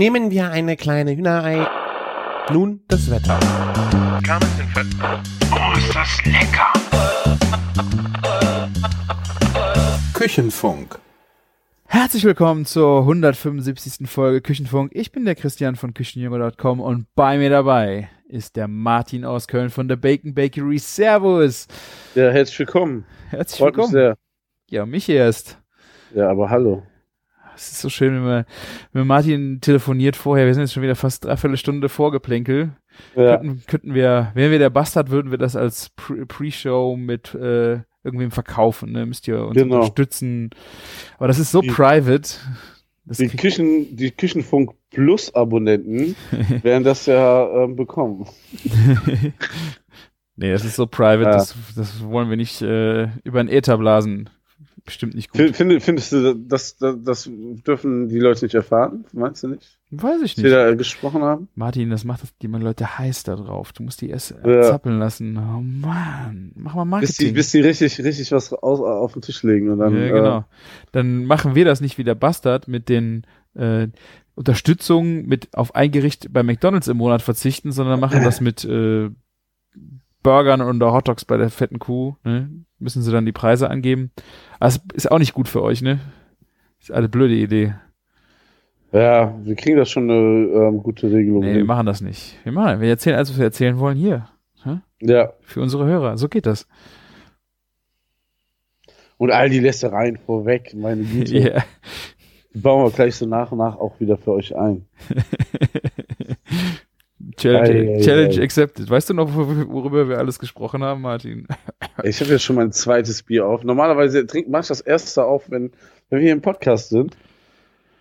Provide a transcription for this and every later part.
Nehmen wir eine kleine Hühnerei. Nun das Wetter. Oh, ist das lecker! Küchenfunk. Herzlich willkommen zur 175. Folge Küchenfunk. Ich bin der Christian von Küchenjunge.com und bei mir dabei ist der Martin aus Köln von der Bacon Bakery. Servus. Ja, herzlich willkommen. Herzlich Freut mich willkommen. sehr. Ja, mich erst. Ja, aber hallo. Es ist so schön, wenn man, wenn Martin telefoniert vorher. Wir sind jetzt schon wieder fast dreiviertel Stunde Vorgeplänkel. Ja, Könnten, könnten wir, wären wir der Bastard, würden wir das als Pre- Pre-Show mit äh, irgendwem verkaufen. Ne? Müsst ihr uns Genau. unterstützen. Aber das ist so Die- private. Die, Küchen, die Küchenfunk Plus Abonnenten werden das ja ähm, bekommen. nee, das ist so private, Ja. das, das wollen wir nicht äh, über den Äther blasen. Bestimmt nicht gut. Fin- Find, findest du, das, das, das dürfen die Leute nicht erfahren? Meinst du nicht? Weiß ich nicht. da gesprochen haben? Martin, das macht die Leute heiß da drauf. Du musst die erst Ja. zappeln lassen. Oh Mann, mach mal Bis die, Marketing. bis die richtig, richtig was aus, auf den Tisch legen und dann. ja, genau. Dann machen wir das nicht wie der Bastard mit den äh, Unterstützungen mit auf ein Gericht bei McDonalds im Monat verzichten, sondern machen das mit äh, Burgern oder Hotdogs bei der fetten Kuh. Ne? Müssen sie dann die Preise angeben. Es ist auch nicht gut für euch, ne? Ist eine blöde Idee. Ja, wir kriegen das schon eine ähm, gute Regelung. Nee, wir machen das nicht. Wir machen, wir erzählen alles, was wir erzählen wollen, hier. ja, Für unsere Hörer. So geht das. und all die Lästereien vorweg, meine Güte. Ja. Die bauen wir gleich so nach und nach auch wieder für euch ein. Challenge, Ei, ei, Challenge ei. accepted. Weißt du noch, wor- worüber wir alles gesprochen haben, Martin? Ich habe jetzt schon mein zweites Bier auf. Normalerweise trink, mach ich das erste auf, wenn, wenn wir hier im Podcast sind.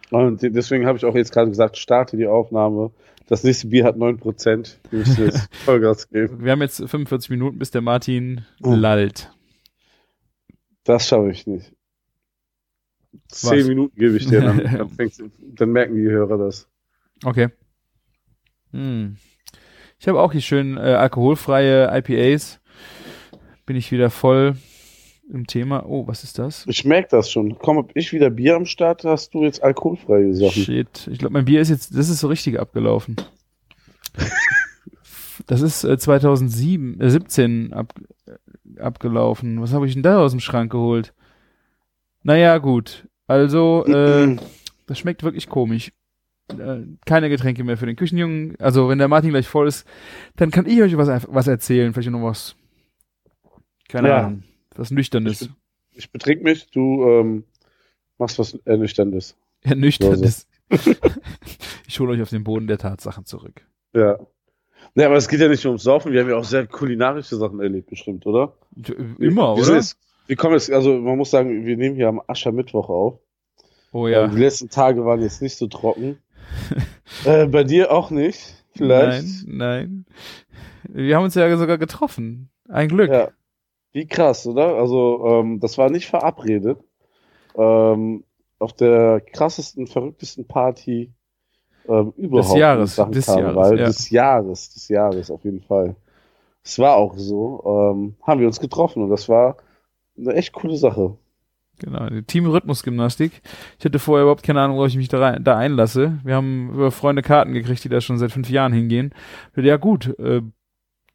Und de- deswegen habe ich auch jetzt gerade gesagt, starte die Aufnahme. Das nächste Bier hat 9%. Ich muss jetzt Vollgas geben. Wir haben jetzt 45 Minuten, bis der Martin Oh. lallt. Das schaffe ich nicht. Zehn Minuten gebe ich dir, dann, dann, dann merken die Hörer das. Okay. Hm. Ich habe auch hier schön äh, alkoholfreie IPAs. Bin ich wieder voll im Thema. Oh, was ist das? Ich merke das schon. Komm, hab ich wieder Bier am Start, hast du jetzt alkoholfreie Sachen. Shit. Ich glaube, mein Bier ist jetzt, das ist so richtig abgelaufen. Das ist äh, 2007, äh, 17 ab, äh, abgelaufen. Was habe ich denn da aus dem Schrank geholt? Naja, gut. Also, äh, das schmeckt wirklich komisch. Äh, keine Getränke mehr für den Küchenjungen. Also, wenn der Martin gleich voll ist, dann kann ich euch was, was erzählen. Vielleicht noch was. Keine Ja. Ahnung. Was Nüchternes. Ich betrink mich, du ähm, machst was Ernüchterndes. Ernüchterndes. ich hole euch auf den Boden der Tatsachen zurück. Ja. Ja, aber es geht ja nicht nur ums Saufen, wir haben ja auch sehr kulinarische Sachen erlebt, bestimmt, oder? Immer, wir oder? Jetzt, wir kommen jetzt, also man muss sagen, wir nehmen hier am Aschermittwoch auf. Oh Ähm, ja. Die letzten Tage waren jetzt nicht so trocken. äh, bei dir auch nicht, vielleicht. Nein, nein. Wir haben uns ja sogar getroffen. Ein Glück. Ja. Wie krass, oder? Also, ähm, das war nicht verabredet. Ähm, auf der krassesten, verrücktesten Party ähm, überhaupt. Jahres, in Sachen des. Jahres, ja. Des Jahres, des Jahres, auf jeden Fall. Es war auch so. Ähm, haben wir uns getroffen und das war eine echt coole Sache. Genau, die Team-Rhythmus-Gymnastik. Ich hatte vorher überhaupt keine Ahnung, wo ich mich da, rein, da einlasse. Wir haben über Freunde Karten gekriegt, die da schon seit fünf Jahren hingehen. Ja gut, äh,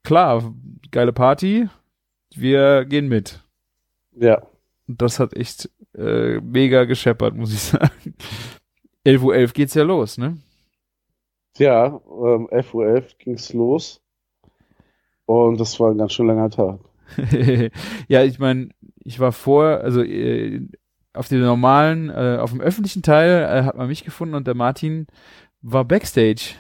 klar, geile Party. Wir gehen mit. Ja. Und das hat echt äh, mega gescheppert, muss ich sagen. 11.11 Uhr .11 geht's ja los, ne? Ja, ähm, 11.11 Uhr ging's los. Und das war ein ganz schön langer Tag. ja, ich meine, ich war vor, also äh, auf dem normalen, äh, auf dem öffentlichen Teil äh, hat man mich gefunden und der Martin war Backstage.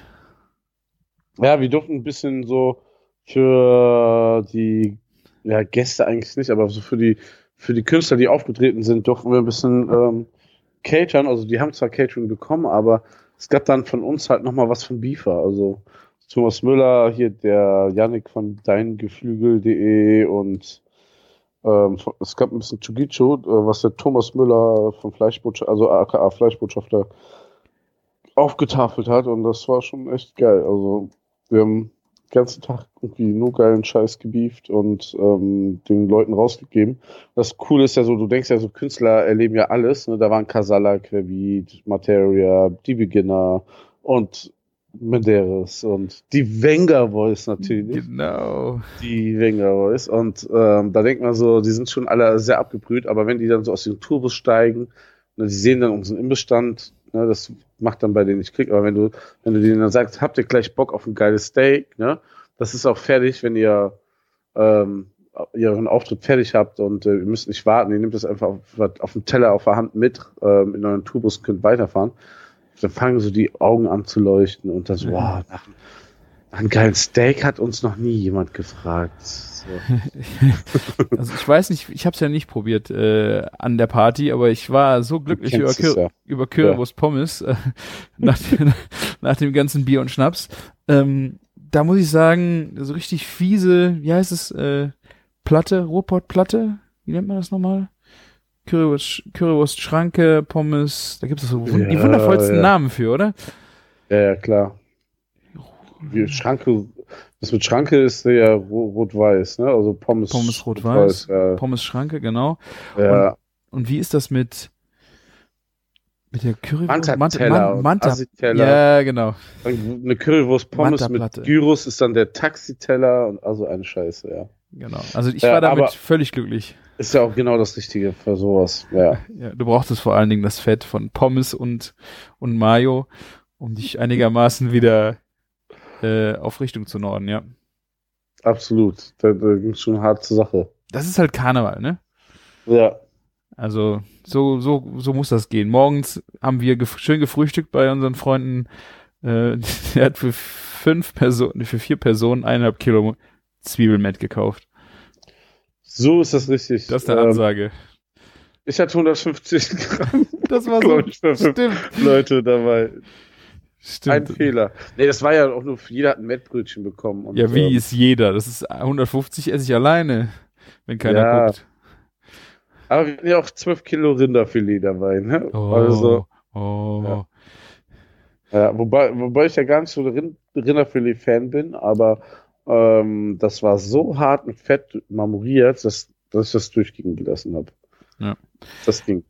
Ja, wir durften ein bisschen so für die ja, Gäste eigentlich nicht, aber so für die für die Künstler, die aufgetreten sind, durften wir ein bisschen ähm, catern. Also die haben zwar Catering bekommen, aber es gab dann von uns halt nochmal was von Beaver. Also Thomas Müller, hier der Yannick von deingeflügel.de und ähm, es gab ein bisschen Chugicho, äh, was der Thomas Müller vom Fleischbotschafter, also aka Fleischbotschafter, aufgetafelt hat und das war schon echt geil. Also wir haben den ganzen Tag irgendwie nur geilen Scheiß gebieft und ähm, den Leuten rausgegeben. Das Coole ist ja so, du denkst ja so, Künstler erleben ja alles. Ne? Da waren Casala, Querbeat, Materia, die Beginner, und Menderes und die Wenger Boys natürlich. Genau. Die Wenger Boys. Und ähm, da denkt man so, die sind schon alle sehr abgebrüht, aber wenn die dann so aus dem Tourbus steigen, ne, die sehen dann unseren Imbestand, ne, das macht dann bei denen nicht Klick, aber wenn du, wenn du denen dann sagst, habt ihr gleich Bock auf ein geiles Steak, ne, das ist auch fertig, wenn ihr ähm, ihren Auftritt fertig habt und äh, ihr müsst nicht warten, ihr nehmt das einfach auf, auf dem Teller auf der Hand mit ähm, in euren Tourbus und könnt weiterfahren dann fangen so die Augen an zu leuchten und dann so, wow, nach, nach einem geilen Steak hat uns noch nie jemand gefragt. So. also ich weiß nicht, ich habe es ja nicht probiert äh, an der Party, aber ich war so glücklich über, Kür ja. über Currywurst Pommes äh, nach, dem, nach dem ganzen Bier und Schnaps. Ähm, da muss ich sagen, so richtig fiese, wie heißt es, äh, Platte, Ruhrpottplatte, wie nennt man das nochmal? Currywurst, Currywurst Schranke, Pommes, da gibt es so Ja, die wundervollsten ja. Namen für, oder? Ja, ja, klar. Wie Schranke, das mit Schranke ist ja ro- rot-weiß, ne? Also Pommes, Pommes rot-weiß. Ja, Pommes Schranke, genau. ja. Und wie ist das mit mit der Currywurst? Manta-Teller und Manta. Assi-Teller. Ja, genau. Eine Currywurst Pommes mit Gyros ist dann der Taxiteller und also eine Scheiße, ja. Genau. Also ich war damit völlig glücklich. Ist ja auch genau das Richtige für sowas, ja. Ja, du brauchtest vor allen Dingen das Fett von Pommes und, und Mayo, um dich einigermaßen wieder äh, auf Richtung zu norden, ja. Absolut. Da, da ging's schon hart zur Sache. Das ist halt Karneval, ne? Ja. Also so, so, so muss das gehen. Morgens haben wir gef schön gefrühstückt bei unseren Freunden. Äh, der hat für fünf Personen, für vier Personen eineinhalb Kilo Zwiebelmett gekauft. So ist das richtig. Das ist eine Ähm, Ansage. ich hatte 150 Gramm Das war fünf Stimmt. Leute dabei. Ein Stimmt. Fehler. Nee, das war ja auch nur, jeder hat ein Mettbrötchen bekommen. Und, Ja, wie ähm, ist jeder? Das ist 150 esse ich alleine, wenn keiner Ja. guckt. aber wir hatten ja auch 12 Kilo Rinderfilet dabei, ne? Oh, Also, oh. Ja. ja, wobei, wobei ich ja gar nicht so Rind Rinderfilet-Fan bin, aber ähm, das war so hart mit Fett marmoriert, dass, dass ich das durchgehen gelassen habe. Ja. Das ging.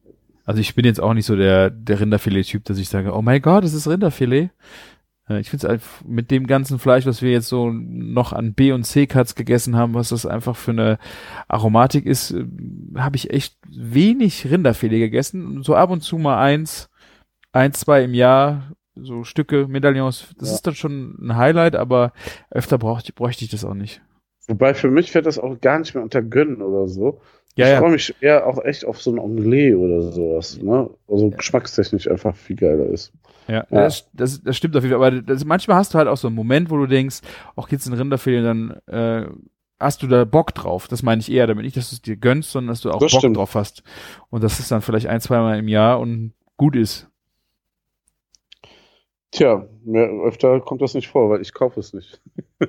Also ich bin jetzt auch nicht so der, der Rinderfilet-Typ, dass ich sage, oh mein Gott, es ist Rinderfilet. Äh, Ich finde es mit dem ganzen Fleisch, was wir jetzt so noch an B- und C-Cuts gegessen haben, was das einfach für eine Aromatik ist, äh, habe ich echt wenig Rinderfilet gegessen. So ab und zu mal eins, eins, zwei im Jahr, so Stücke, Medaillons. Das Ja. ist dann schon ein Highlight, aber öfter brauchte, bräuchte ich das auch nicht. Wobei für mich fällt das auch gar nicht mehr unter Gönnen oder so. Ja, ich ja. freue mich eher auch echt auf so ein Omelette oder sowas, ne? Also geschmackstechnisch einfach viel geiler ist. Ja, Ja. Das, das, das stimmt auf jeden Fall. Aber das, manchmal hast du halt auch so einen Moment, wo du denkst, auch jetzt ein Rinderfilet, dann äh, hast du da Bock drauf. Das meine ich eher damit nicht, dass du es dir gönnst, sondern dass du auch Das Bock stimmt. drauf hast. Und das ist dann vielleicht ein, zweimal im Jahr und gut ist. Tja, mehr, öfter kommt das nicht vor, weil ich kaufe es nicht.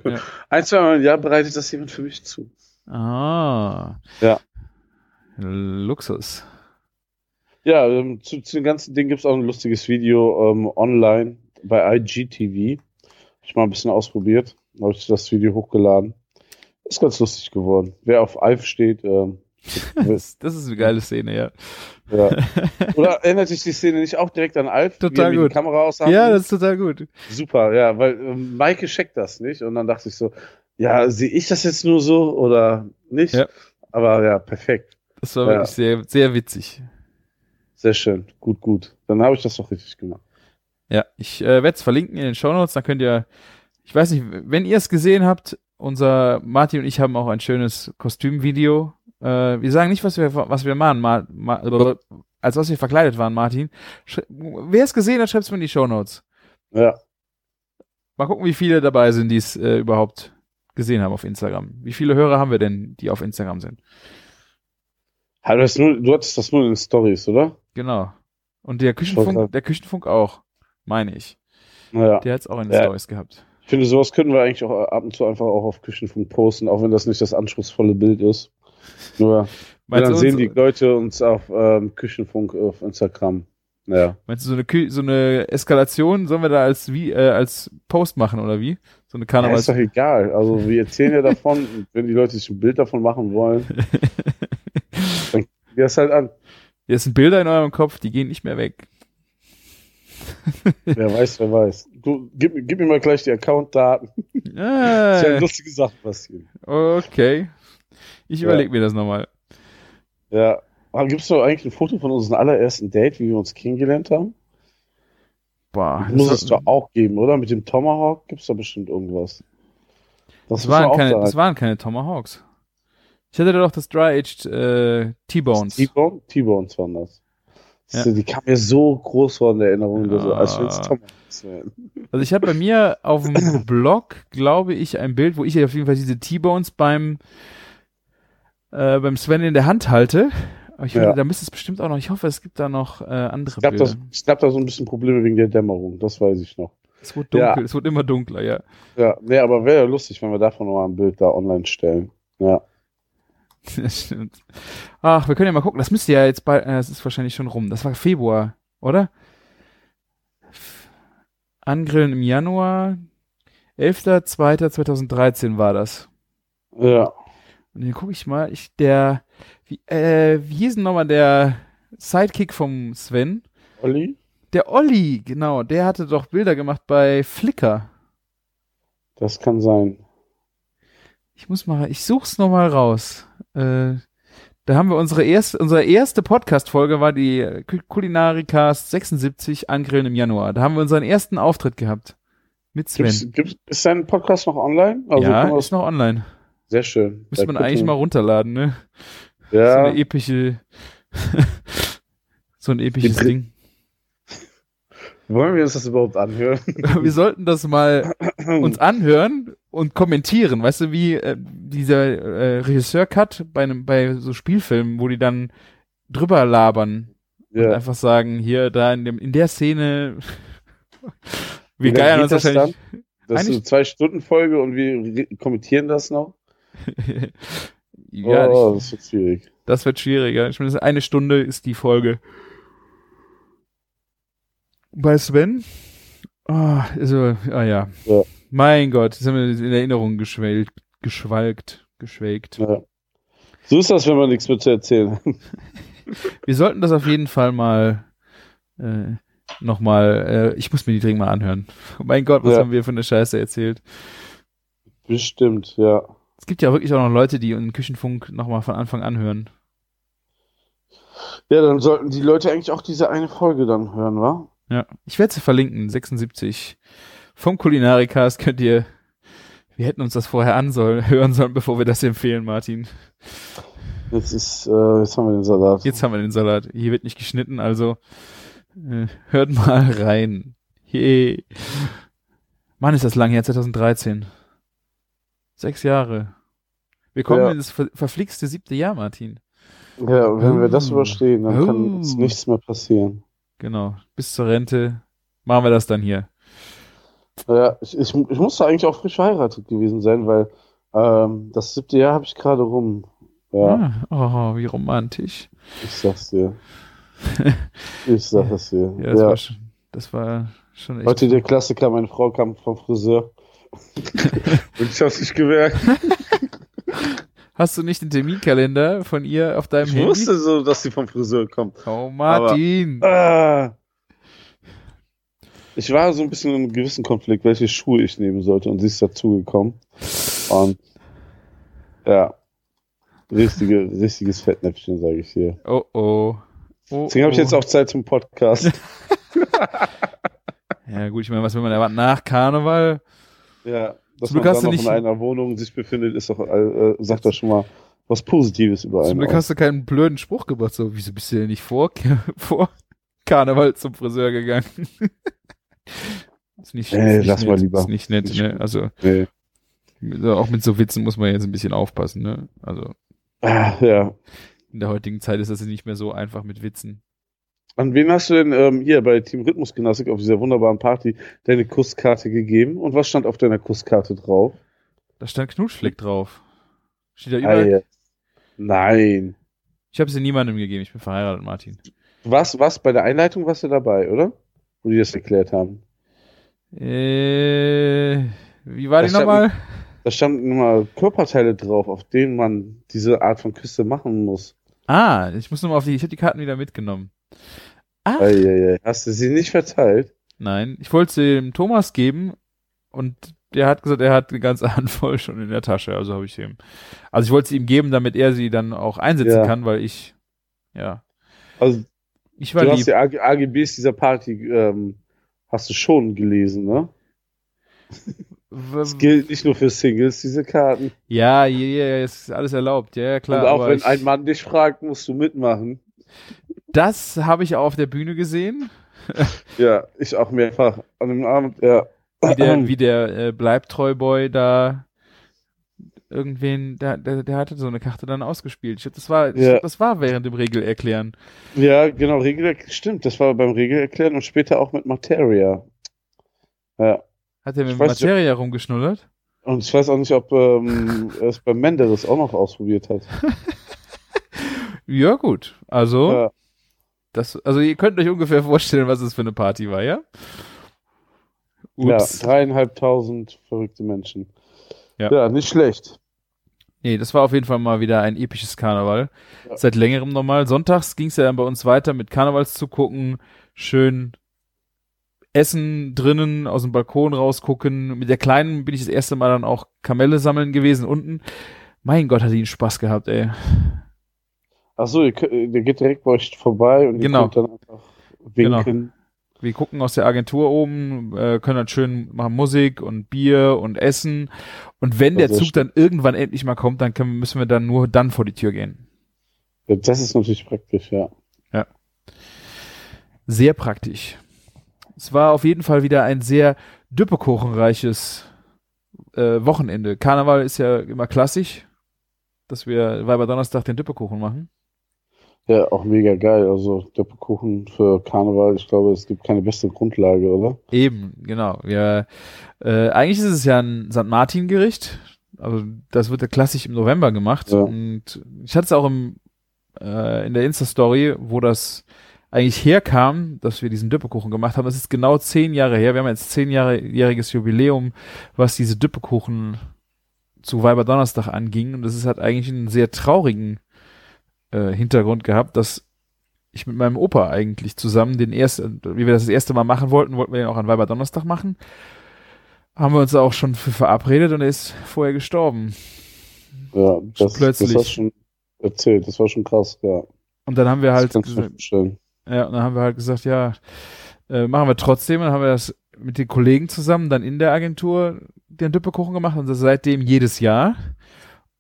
Ja. Ein, zwei Mal im Jahr bereitet das jemand für mich zu. Ah. Ja. Luxus. Ja, ähm, zu, zu dem ganzen Ding gibt es auch ein lustiges Video ähm, online bei IGTV. Hab ich mal ein bisschen ausprobiert. Habe ich das Video hochgeladen. Ist ganz lustig geworden. Wer auf Alf steht, ähm, Das, das ist eine geile Szene, ja. ja. Oder erinnert sich die Szene nicht auch direkt an Alf? Total gut. Die Kamera aushalten? Ja, das ist total gut. Super, ja, weil ähm, Maike checkt das nicht und dann dachte ich so, ja, sehe ich das jetzt nur so oder nicht? Ja. Aber ja, perfekt. Das war Ja. wirklich sehr, sehr witzig. Sehr schön. Gut, gut. Dann habe ich das doch richtig gemacht. Ja, ich äh, werde es verlinken in den Shownotes, dann könnt ihr, ich weiß nicht, wenn ihr es gesehen habt, unser Martin und ich haben auch ein schönes Kostümvideo. Äh, wir sagen nicht, was wir, was wir machen, ma, ma, als was wir verkleidet waren, Martin. Sch Wer es gesehen hat, schreibt es mir in die Shownotes. Ja. Mal gucken, wie viele dabei sind, die es äh, überhaupt gesehen haben auf Instagram. Wie viele Hörer haben wir denn, die auf Instagram sind? Du, hast nur, du hattest das nur in den Stories, oder? Genau. Und der Küchenfunk, der Küchenfunk auch, meine ich. Naja. Der hat es auch in den Ja. Stories gehabt. Ich finde, sowas können wir eigentlich auch ab und zu einfach auch auf Küchenfunk posten, auch wenn das nicht das anspruchsvolle Bild ist. Nur, Meinst dann sehen die Leute uns auf ähm, Küchenfunk auf Instagram. Ja. Meinst du, so eine, Kü so eine Eskalation sollen wir da als wie äh, als Post machen oder wie? So eine ja. Karnevals. Ist doch egal. Also wir erzählen ja davon, wenn die Leute sich ein Bild davon machen wollen, wir es halt an. Hier sind Bilder in eurem Kopf, die gehen nicht mehr weg. wer weiß, wer weiß. Du, gib, gib mir mal gleich die Account-Daten. Ah, Es werden lustige Sachen passieren. okay. Ich Ja. überlege mir das nochmal. Ja. Gibt es noch eigentlich ein Foto von unserem allerersten Date, wie wir uns kennengelernt haben? Boah, Muss das, es doch auch geben, oder? Mit dem Tomahawk gibt es da bestimmt irgendwas. das, muss waren keine, das waren keine Tomahawks. Ich hatte doch das Dry-Aged äh, T-Bones. T-Bone? T-Bones waren das. Ja. Die kam mir so groß vor in der Erinnerung, dass- als wir uns Ah. Tomahawks wären. Also ich habe bei mir auf dem Blog, glaube ich, ein Bild, wo ich auf jeden Fall diese T-Bones beim äh, beim Sven in der Hand halte. Aber ich Ja. finde, da müsste es bestimmt auch noch, ich hoffe, es gibt da noch äh, andere Es gab, Bilder. das, es gab da so ein bisschen Probleme wegen der Dämmerung, das weiß ich noch. Es wird dunkel, Ja. es wird immer dunkler, ja. Ja, nee, aber wäre ja lustig, wenn wir davon noch mal ein Bild da online stellen. Ja. Das stimmt. Ach, wir können ja mal gucken. Das müsste ja jetzt bald, äh, es ist wahrscheinlich schon rum. Das war Februar, oder? Angrillen im Januar. 11.02.2013 war das. Ja. Und hier gucke ich mal, ich, der, wie, äh, wie hieß denn nochmal der Sidekick vom Sven? Olli? Der Olli, genau, der hatte doch Bilder gemacht bei Flickr. Das kann sein. Ich muss mal, ich such's nochmal raus. Äh, da haben wir unsere erste, unsere erste Podcast-Folge war die Kul- Kulinarikast 76 Angrillen im Januar. Da haben wir unseren ersten Auftritt gehabt. Mit Sven. Gibt's, gibt's, ist dein Podcast noch online? Also ja, ist noch online. Sehr schön. Müsste man eigentlich mal runterladen, ne? So Ja, eine epische, so ein episches Die- Ding. wollen wir uns das überhaupt anhören? Wir sollten das mal uns anhören und kommentieren. Weißt du, wie äh, dieser äh, Regisseur-Cut bei einem, bei so Spielfilmen, wo die dann drüber labern und ja. einfach sagen, hier, da in dem, in der Szene, wir geiern uns das wahrscheinlich. Das ist eine Zwei-Stunden-Folge und wir re- kommentieren das noch? ja, oh, ich, das wird schwierig. das wird schwieriger. Ich meine, das eine Stunde ist die Folge. Bei Sven? Ah, also, ah ja. Ja. Mein Gott, jetzt haben wir in Erinnerung geschwelgt, geschwalkt, geschwelgt. Ja. So ist das, wenn man nichts mehr zu erzählen hat. Wir sollten das auf jeden Fall mal äh, nochmal, äh, ich muss mir die dringend mal anhören. Mein Gott, was Ja. haben wir für eine Scheiße erzählt. Bestimmt, ja. Es gibt ja wirklich auch noch Leute, die einen Küchenfunk nochmal von Anfang an hören. Ja, dann sollten die Leute eigentlich auch diese eine Folge dann hören, wa? Ja. Ich werde sie verlinken, 76. Vom Kulinarikast könnt ihr, wir hätten uns das vorher an soll, hören sollen, bevor wir das empfehlen, Martin. Jetzt ist, äh, jetzt haben wir den Salat. Jetzt haben wir den Salat. Hier wird nicht geschnitten, also äh, hört mal rein. Hey. Mann, ist das lang her, 2013. Sechs Jahre. Wir kommen Ja. in das ver verflixte siebte Jahr, Martin. Ja, und wenn wir das Oh. überstehen, dann kann Oh. uns nichts mehr passieren. Genau. Bis zur Rente machen wir das dann hier. Ja, ich, ich, ich musste eigentlich auch frisch verheiratet gewesen sein, weil ähm, das siebte Jahr habe ich gerade rum. Ja, Ah, oh, wie romantisch. ich sag's dir. Ich sag es dir. Ja, das Ja. war schon, das war schon echt. Heute der Klassiker, meine Frau kam vom Friseur. Und ich hab's nicht gemerkt. Hast du nicht den Terminkalender von ihr auf deinem Ich Handy? wusste so, dass sie vom Friseur kommt. Oh, Martin. Ah. Ich war so ein bisschen in einem gewissen Konflikt, welche Schuhe ich nehmen sollte und sie ist dazugekommen. Und ja, richtige, richtiges Fettnäpfchen, sage ich hier. Oh, oh. oh Deswegen habe ich oh. jetzt auch Zeit zum Podcast. Ja, gut, ich meine, was will man erwarten? Nach Karneval? ja, dass Zum Glück man dann noch nicht- in einer Wohnung sich befindet, ist doch, äh, sagt doch schon mal was Positives über Zum einen. Glück aus. hast du keinen blöden Spruch gebracht. So, wieso bist du denn nicht vor, vor Karneval zum Friseur gegangen? ist nicht, Ey, ist nicht lass nett, mal lieber. Ist nicht nett, Nicht ne? Also, Nee. auch mit so Witzen muss man jetzt ein bisschen aufpassen, ne? Also, Ah, ja. in der heutigen Zeit ist das nicht mehr so einfach mit Witzen. An wen hast du denn ähm, hier bei Team Rhythmus Gymnastik auf dieser wunderbaren Party deine Kusskarte gegeben? Und was stand auf deiner Kusskarte drauf? Da stand Knutschfleck drauf. Steht da Ah, überall. ja. Nein. Ich habe sie niemandem gegeben. Ich bin verheiratet, Martin. Was, was, bei der Einleitung warst du dabei, oder? Wo die das erklärt haben. Äh, wie war Das die nochmal? Da standen immer Körperteile drauf, auf denen man diese Art von Küste machen muss. Ah, ich muss nochmal auf die, ich habe die Karten wieder mitgenommen. Ah, Eieiei. Hast du sie nicht verteilt? Nein, ich wollte sie dem Thomas geben und der hat gesagt, er hat eine ganze Handvoll schon in der Tasche, also habe ich ihm. Also ich wollte sie ihm geben, damit er sie dann auch einsetzen Ja. kann, weil ich, ja, Also ich war du hast lieb. die AG AGBs dieser Party ähm, hast du schon gelesen, ne? Es gilt nicht nur für Singles, diese Karten. Ja, ja, ja, es ist alles erlaubt, ja, ja klar. Und auch wenn ich, ein Mann dich fragt, musst du mitmachen. Das habe ich auch auf der Bühne gesehen, Ja, ich auch mehrfach an dem Abend, ja. wie der, wie der äh, Bleibtreu-Boy da irgendwen, der, der, der hatte so eine Karte dann ausgespielt. Ich glaub, das war, Ja. glaub, das war während dem Regelerklären. Ja, genau, Regel, stimmt, das war beim Regelerklären und später auch mit Materia. Ja. Hat er mit weiß nicht, ob- Materia rumgeschnullert? Und ich weiß auch nicht, ob ähm, er es beim Menderes auch noch ausprobiert hat. Ja, gut. Also, Ja. Das, also ihr könnt euch ungefähr vorstellen, was es für eine Party war, ja? Ja, Ups. dreieinhalbtausend verrückte Menschen. Ja. Ja, nicht schlecht. Nee, das war auf jeden Fall mal wieder ein episches Karneval. Ja. Seit längerem nochmal. Sonntags ging es ja dann bei uns weiter mit Karnevals zu gucken, schön essen drinnen, aus dem Balkon rausgucken. Mit der Kleinen bin ich das erste Mal dann auch Kamelle sammeln gewesen unten. Mein Gott, hat die einen Spaß gehabt, ey. Ach so, ihr könnt- der geht direkt bei euch vorbei und ihr Genau. könnt dann einfach winken. Wir gucken aus der Agentur oben, äh, können dann schön machen Musik und Bier und Essen. Und wenn der Ja, sehr Zug dann irgendwann endlich mal kommt, dann können, müssen wir dann nur dann vor die Tür gehen. Ja, das ist natürlich praktisch, ja. Sehr praktisch. Es war auf jeden Fall wieder ein sehr düppekuchenreiches äh, Wochenende. Karneval ist ja immer klassisch, dass wir Weiber Donnerstag den Düppekuchen machen. Ja, auch mega geil. Also Doppelkuchen für Karneval, ich glaube, es gibt keine bessere Grundlage, oder? Eben, genau. Wir, äh, eigentlich ist es ja ein St. Martin-Gericht. Also das wird ja klassisch im November gemacht. Ja. Und ich hatte es auch im, äh, in der Insta-Story, wo das eigentlich herkam, dass wir diesen Düppekuchen gemacht haben. Das ist genau zehn Jahre her. Wir haben jetzt zehnjähriges Jubiläum, was diese Düppekuchen zu Weiberdonnerstag anging. Und das ist halt eigentlich einen sehr traurigen äh, Hintergrund gehabt, dass ich mit meinem Opa eigentlich zusammen den ersten, wie wir das das erste Mal machen wollten, wollten wir den auch an Weiberdonnerstag machen. Haben wir uns auch schon für verabredet und er ist vorher gestorben. Ja, das, plötzlich. das hast schon erzählt. Das war schon krass, ja. Und dann haben wir halt, ja, und dann haben wir halt gesagt, ja, äh, machen wir trotzdem. Und dann haben wir das mit den Kollegen zusammen dann in der Agentur den Düppekuchen gemacht und das seitdem jedes Jahr.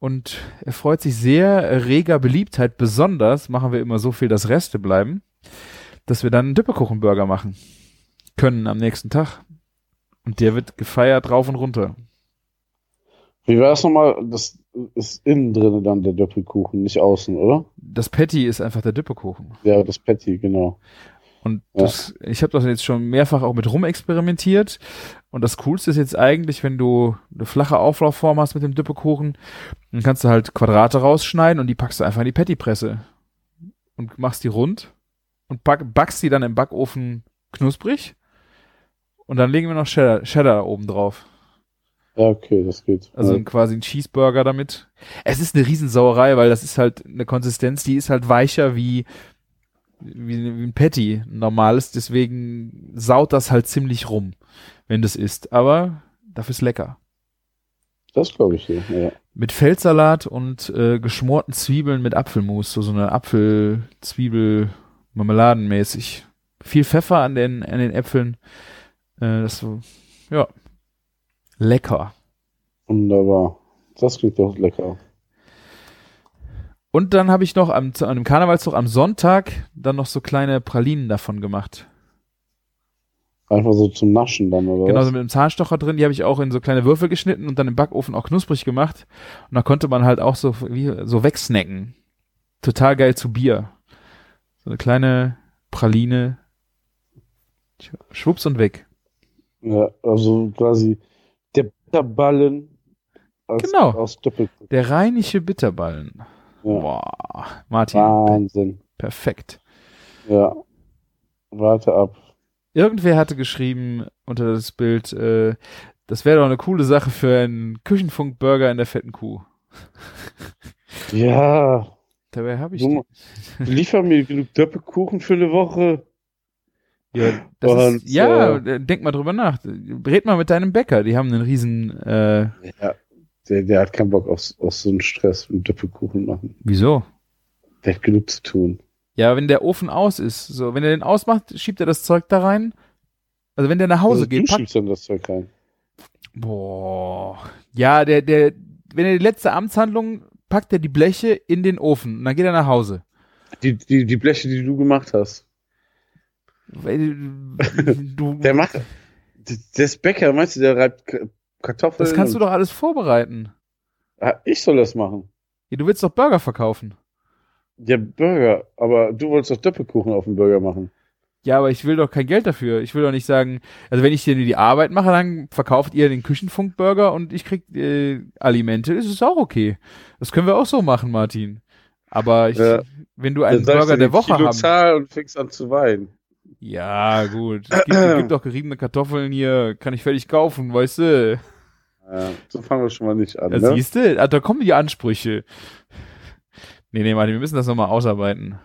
Und er freut sich sehr reger Beliebtheit. Besonders machen wir immer so viel, dass Reste bleiben, dass wir dann einen Düppekuchenburger machen können am nächsten Tag. Und der wird gefeiert rauf und runter. Wie war das nochmal? Das ist innen drin dann der Doppelkuchen, nicht außen, oder? Das Patty ist einfach der Düppekuchen. Ja, das Patty, genau. Und Ja. das, ich habe das jetzt schon mehrfach auch mit rumexperimentiert. Und das Coolste ist jetzt eigentlich, wenn du eine flache Auflaufform hast mit dem Düppekuchen, dann kannst du halt Quadrate rausschneiden und die packst du einfach in die Pattypresse und machst die rund und back, backst die dann im Backofen knusprig. Und dann legen wir noch Cheddar, Cheddar oben drauf. Ja, okay, das geht. Also quasi ein Cheeseburger damit. Es ist eine Riesensauerei, weil das ist halt eine Konsistenz, die ist halt weicher wie, wie, wie ein Patty, normales. Deswegen saut das halt ziemlich rum, wenn das isst. Aber dafür ist lecker. Das glaube ich dir, ja. Mit Feldsalat und äh, geschmorten Zwiebeln mit Apfelmus, so, so eine Apfel-Zwiebel-Marmeladenmäßig. Viel Pfeffer an den, an den Äpfeln. Äh, das so, ja. Lecker. Wunderbar. Das klingt doch lecker. Und dann habe ich noch am, zu einem Karnevalszug am Sonntag dann noch so kleine Pralinen davon gemacht. Einfach so zum Naschen dann, oder Genauso was? mit einem Zahnstocher drin. Die habe ich auch in so kleine Würfel geschnitten und dann im Backofen auch knusprig gemacht. Und da konnte man halt auch so, wie, so wegsnacken. Total geil zu Bier. So eine kleine Praline. Schwupps und weg. Ja, also quasi der Bitterballen aus, Genau. aus. Der rheinische Bitterballen. Boah. Martin, Wahnsinn. perfekt. Ja. Warte ab. Irgendwer hatte geschrieben unter das Bild, äh, das wäre doch eine coole Sache für einen Küchenfunkburger in der fetten Kuh. Ja. Dabei habe ich Junge. Liefer mir genug Doppelkuchen für eine Woche. Ja, Und, ist, ja, äh, denk mal drüber nach. Red mal mit deinem Bäcker, die haben einen riesen, äh, Ja, der, der hat keinen Bock auf, auf so einen Stress und Doppelkuchen machen. wieso? Der hat genug zu tun. Ja, wenn der Ofen aus ist, so, wenn er den ausmacht, schiebt er das Zeug da rein. Also wenn der nach Hause Also, geht, du packt, schiebst dann das Zeug rein. boah, ja, der, der, wenn er die letzte Amtshandlung packt er die Bleche in den Ofen und dann geht er nach Hause. Die, die, die Bleche, die du gemacht hast. Weil, du, Der macht. Der ist Bäcker, meinst du, der reibt Kartoffeln? das kannst du doch alles vorbereiten. Ah, Ich soll das machen. Ja, du willst doch Burger verkaufen. Ja, Burger. Aber du wolltest doch Doppelkuchen auf dem Burger machen. Ja, aber ich will doch kein Geld dafür. Ich will doch nicht sagen, also wenn ich dir die Arbeit mache, dann verkauft ihr den Küchenfunkburger und ich krieg äh, Alimente. Das ist auch okay. Das können wir auch so machen, Martin. Aber ich, Ja. wenn du einen Burger der Woche. Kilozahl und fängst an zu weinen. Ja, gut. Es gibt, es gibt doch geriebene Kartoffeln hier, kann ich fertig kaufen, weißt du? Ja, so fangen wir schon mal nicht an. Da ne? siehst du, ah, da kommen die Ansprüche. Nee, nee, Martin, wir müssen das nochmal ausarbeiten.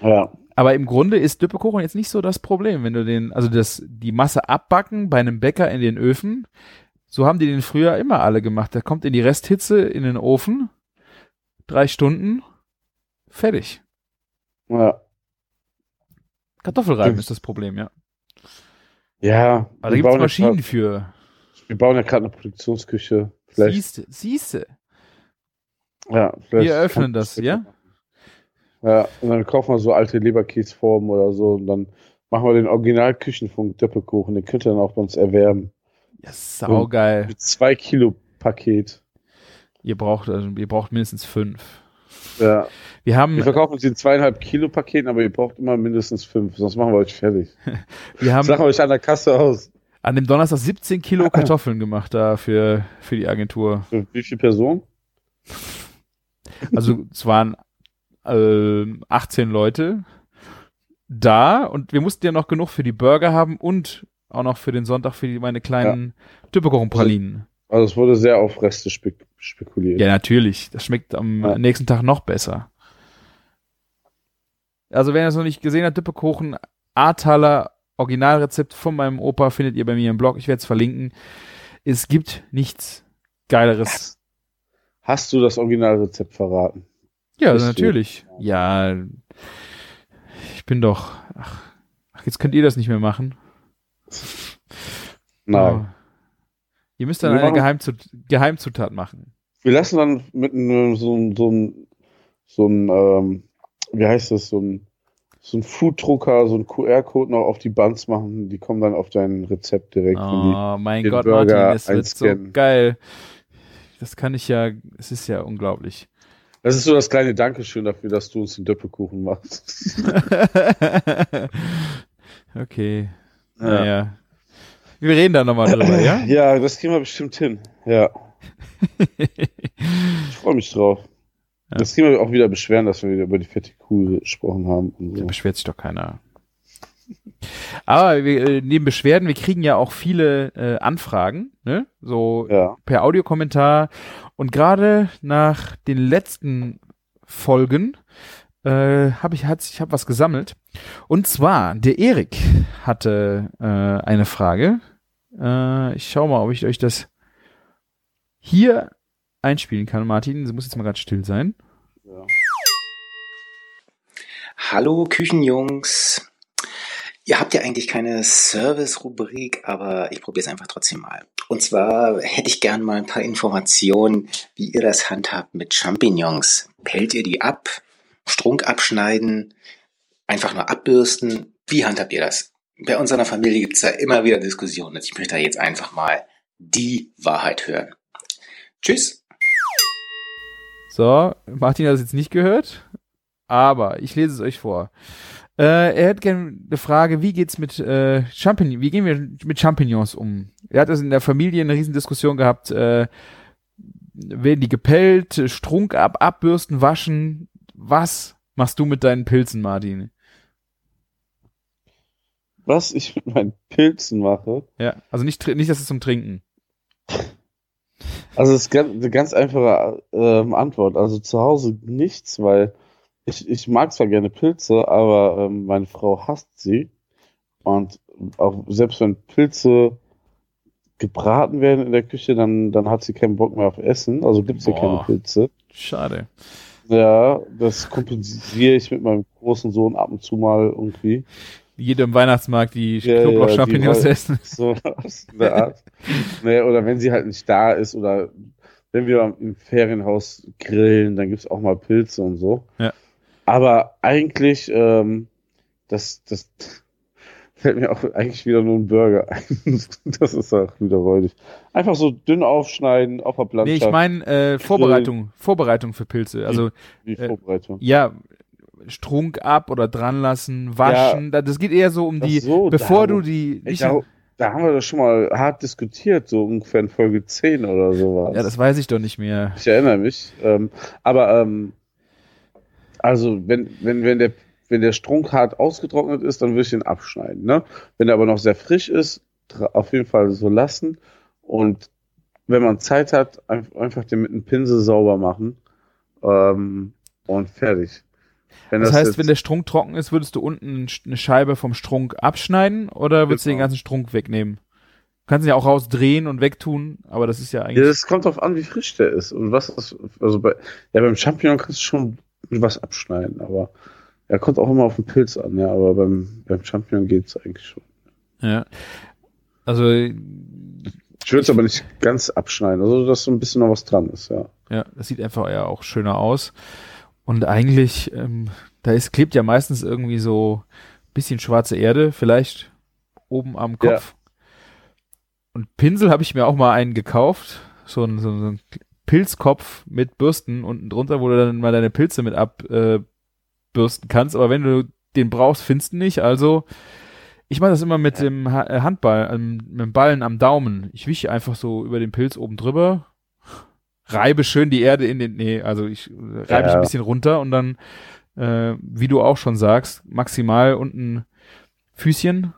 Ja. Aber im Grunde ist Düppekuchen jetzt nicht so das Problem, wenn du den, also das, die Masse abbacken bei einem Bäcker in den Öfen, so haben die den früher immer alle gemacht. Der kommt in die Resthitze in den Ofen, drei Stunden, fertig. ja. Kartoffelreiben Hm. ist das Problem, ja. Ja. Aber da bauen ja Maschinen grad- für. Wir bauen ja gerade eine Produktionsküche. Vielleicht. Siehste, siehste. ja, vielleicht Wir eröffnen kann- das, ja? Ja, und dann kaufen wir so alte Leberkäsformen oder so und dann machen wir den Original Küchenfunk Doppelkuchen. Den könnt ihr dann auch bei uns erwerben. Ja, saugeil. Mit zwei Kilo Paket. Ihr braucht, also, ihr braucht mindestens fünf. Ja. Wir haben, Wir verkaufen sie in zweieinhalb Kilo Paketen, aber ihr braucht immer mindestens fünf, sonst machen wir euch fertig. wir haben Sagen wir euch an der Kasse aus. An dem Donnerstag 17 Kilo Kartoffeln gemacht da für, für die Agentur. Für wie viele Personen? Also es waren ähm, 18 Leute da und wir mussten ja noch genug für die Burger haben und auch noch für den Sonntag für die, meine kleinen Tüppekuchenpralinen. Also es wurde sehr auf Reste spek spekuliert. Ja, natürlich. Das schmeckt am Ja. nächsten Tag noch besser. Also wer das noch nicht gesehen hat, Düppekuchen, Ahrtaler Originalrezept von meinem Opa findet ihr bei mir im Blog. Ich werde es verlinken. Es gibt nichts Geileres. Hast du das Originalrezept verraten? Ja, Bist du? natürlich. Ja, ich bin doch. Ach, jetzt könnt ihr das nicht mehr machen. Nein. Oh. Ihr müsst dann Wir eine Geheimzut Geheimzutat machen. Wir lassen dann mit einem, so so ein, so ein ähm, wie heißt das, so ein, so ein Fooddrucker, so ein QR-Code noch auf die Buns machen. Die kommen dann auf dein Rezept direkt. Oh mein Gott, Burger Martin, das wird so geil. Das kann ich ja, es ist ja unglaublich. das ist so das kleine Dankeschön dafür, dass du uns den Doppelkuchen machst. okay. Naja. Wir reden da nochmal drüber, ja? Ja, das kriegen wir bestimmt hin. Ja, ich freue mich drauf. Ja. Das kriegen wir auch wieder beschweren, dass wir wieder über die fette Kuh gesprochen haben. Und Da so. beschwert sich doch keiner. Aber wir, äh, neben Beschwerden, wir kriegen ja auch viele äh, Anfragen, ne? So Ja, per Audiokommentar. Und gerade nach den letzten Folgen äh, habe ich, hat, ich hab was gesammelt. Und zwar, der Erik hatte äh, eine Frage. Äh, ich schau mal, ob ich euch das hier einspielen kann, Martin. Sie muss jetzt mal gerade still sein. ja. Hallo Küchenjungs. Ihr habt ja eigentlich keine Service-Rubrik, aber ich probiere es einfach trotzdem mal. Und zwar hätte ich gern mal ein paar Informationen, wie ihr das handhabt mit Champignons. Pellt ihr die ab? Strunk abschneiden? Einfach nur abbürsten? Wie handhabt ihr das? Bei uns in der Familie gibt es da immer wieder Diskussionen. Ich möchte da jetzt einfach mal die Wahrheit hören. Tschüss. So, Martin hat es jetzt nicht gehört, aber ich lese es euch vor. Äh, er hat gerne eine Frage, wie geht's mit äh, Champignons, wie gehen wir mit Champignons um? Er hat das in der Familie eine Riesendiskussion gehabt, äh, werden die gepellt, Strunk ab, abbürsten, waschen, was machst du mit deinen Pilzen, Martin? Was ich mit meinen Pilzen mache, Ja, also nicht, nicht, das ist zum Trinken. Also es ist eine ganz einfache ähm, Antwort. Also zu Hause nichts, weil ich, ich mag zwar gerne Pilze, aber ähm, meine Frau hasst sie. Und auch selbst wenn Pilze gebraten werden in der Küche, dann, dann hat sie keinen Bock mehr auf Essen. Also gibt es hier keine. Pilze. Schade. Ja, das kompensiere ich mit meinem großen Sohn ab und zu mal irgendwie. Wie jeder im Weihnachtsmarkt die Ja, ja, Knoblauch-Champignons Roll- essen. So der Art. naja, oder wenn sie halt nicht da ist oder wenn wir im Ferienhaus grillen, dann gibt's auch mal Pilze und so. Ja. Aber eigentlich, ähm, das, das fällt mir auch eigentlich wieder nur ein Burger ein. das ist auch wieder räudig. Einfach so dünn aufschneiden, auf der Nee, Plancha, ich meine äh, Vorbereitung, Vorbereitung für Pilze. Also wie äh, Vorbereitung. ja, Strunk ab oder dran lassen, waschen. Da- Das geht eher so um die, so, bevor du die nicht, da, da haben wir doch schon mal hart diskutiert, so ungefähr in Folge 10 oder sowas. Ja, das weiß ich doch nicht mehr. Ich erinnere mich. Ähm, aber ähm, also wenn, wenn, wenn der wenn der Strunk hart ausgetrocknet ist, dann würde ich den abschneiden. Ne? Wenn er aber noch sehr frisch ist, auf jeden Fall so lassen. Und wenn man Zeit hat, ein- einfach den mit einem Pinsel sauber machen. Ähm, und fertig. Wenn Das heißt, jetzt- wenn der Strunk trocken ist, würdest du unten eine Scheibe vom Strunk abschneiden oder würdest du den Genau. ganzen Strunk wegnehmen? Du kannst ihn ja auch rausdrehen und wegtun, aber das ist ja Ja, eigentlich. das kommt drauf an, wie frisch der ist. Und was das, also bei, ja, beim Champignon kannst du schon was abschneiden, aber er kommt auch immer auf den Pilz an, ja, aber beim, beim Champignon geht's eigentlich schon. Ja. Also, Ich würde es aber nicht ganz abschneiden, also dass so ein bisschen noch was dran ist, ja. ja, das sieht einfach ja auch schöner aus. Und eigentlich, ähm, da ist, klebt ja meistens irgendwie so ein bisschen schwarze Erde, vielleicht oben am Kopf. Und Pinsel habe ich mir auch mal einen gekauft. So ein, so, ein Pilzkopf mit Bürsten unten drunter, wo du dann mal deine Pilze mit abbürsten äh, bürsten kannst. Aber wenn du den brauchst, findest du nicht. Also, ich mache das immer mit dem ha äh, Handball, ähm, mit dem Ballen am Daumen. Ich wische einfach so über den Pilz oben drüber, reibe schön die Erde in den, nee, also ich reibe ich Ja. ein bisschen runter und dann, äh, wie du auch schon sagst, maximal unten Füßchen,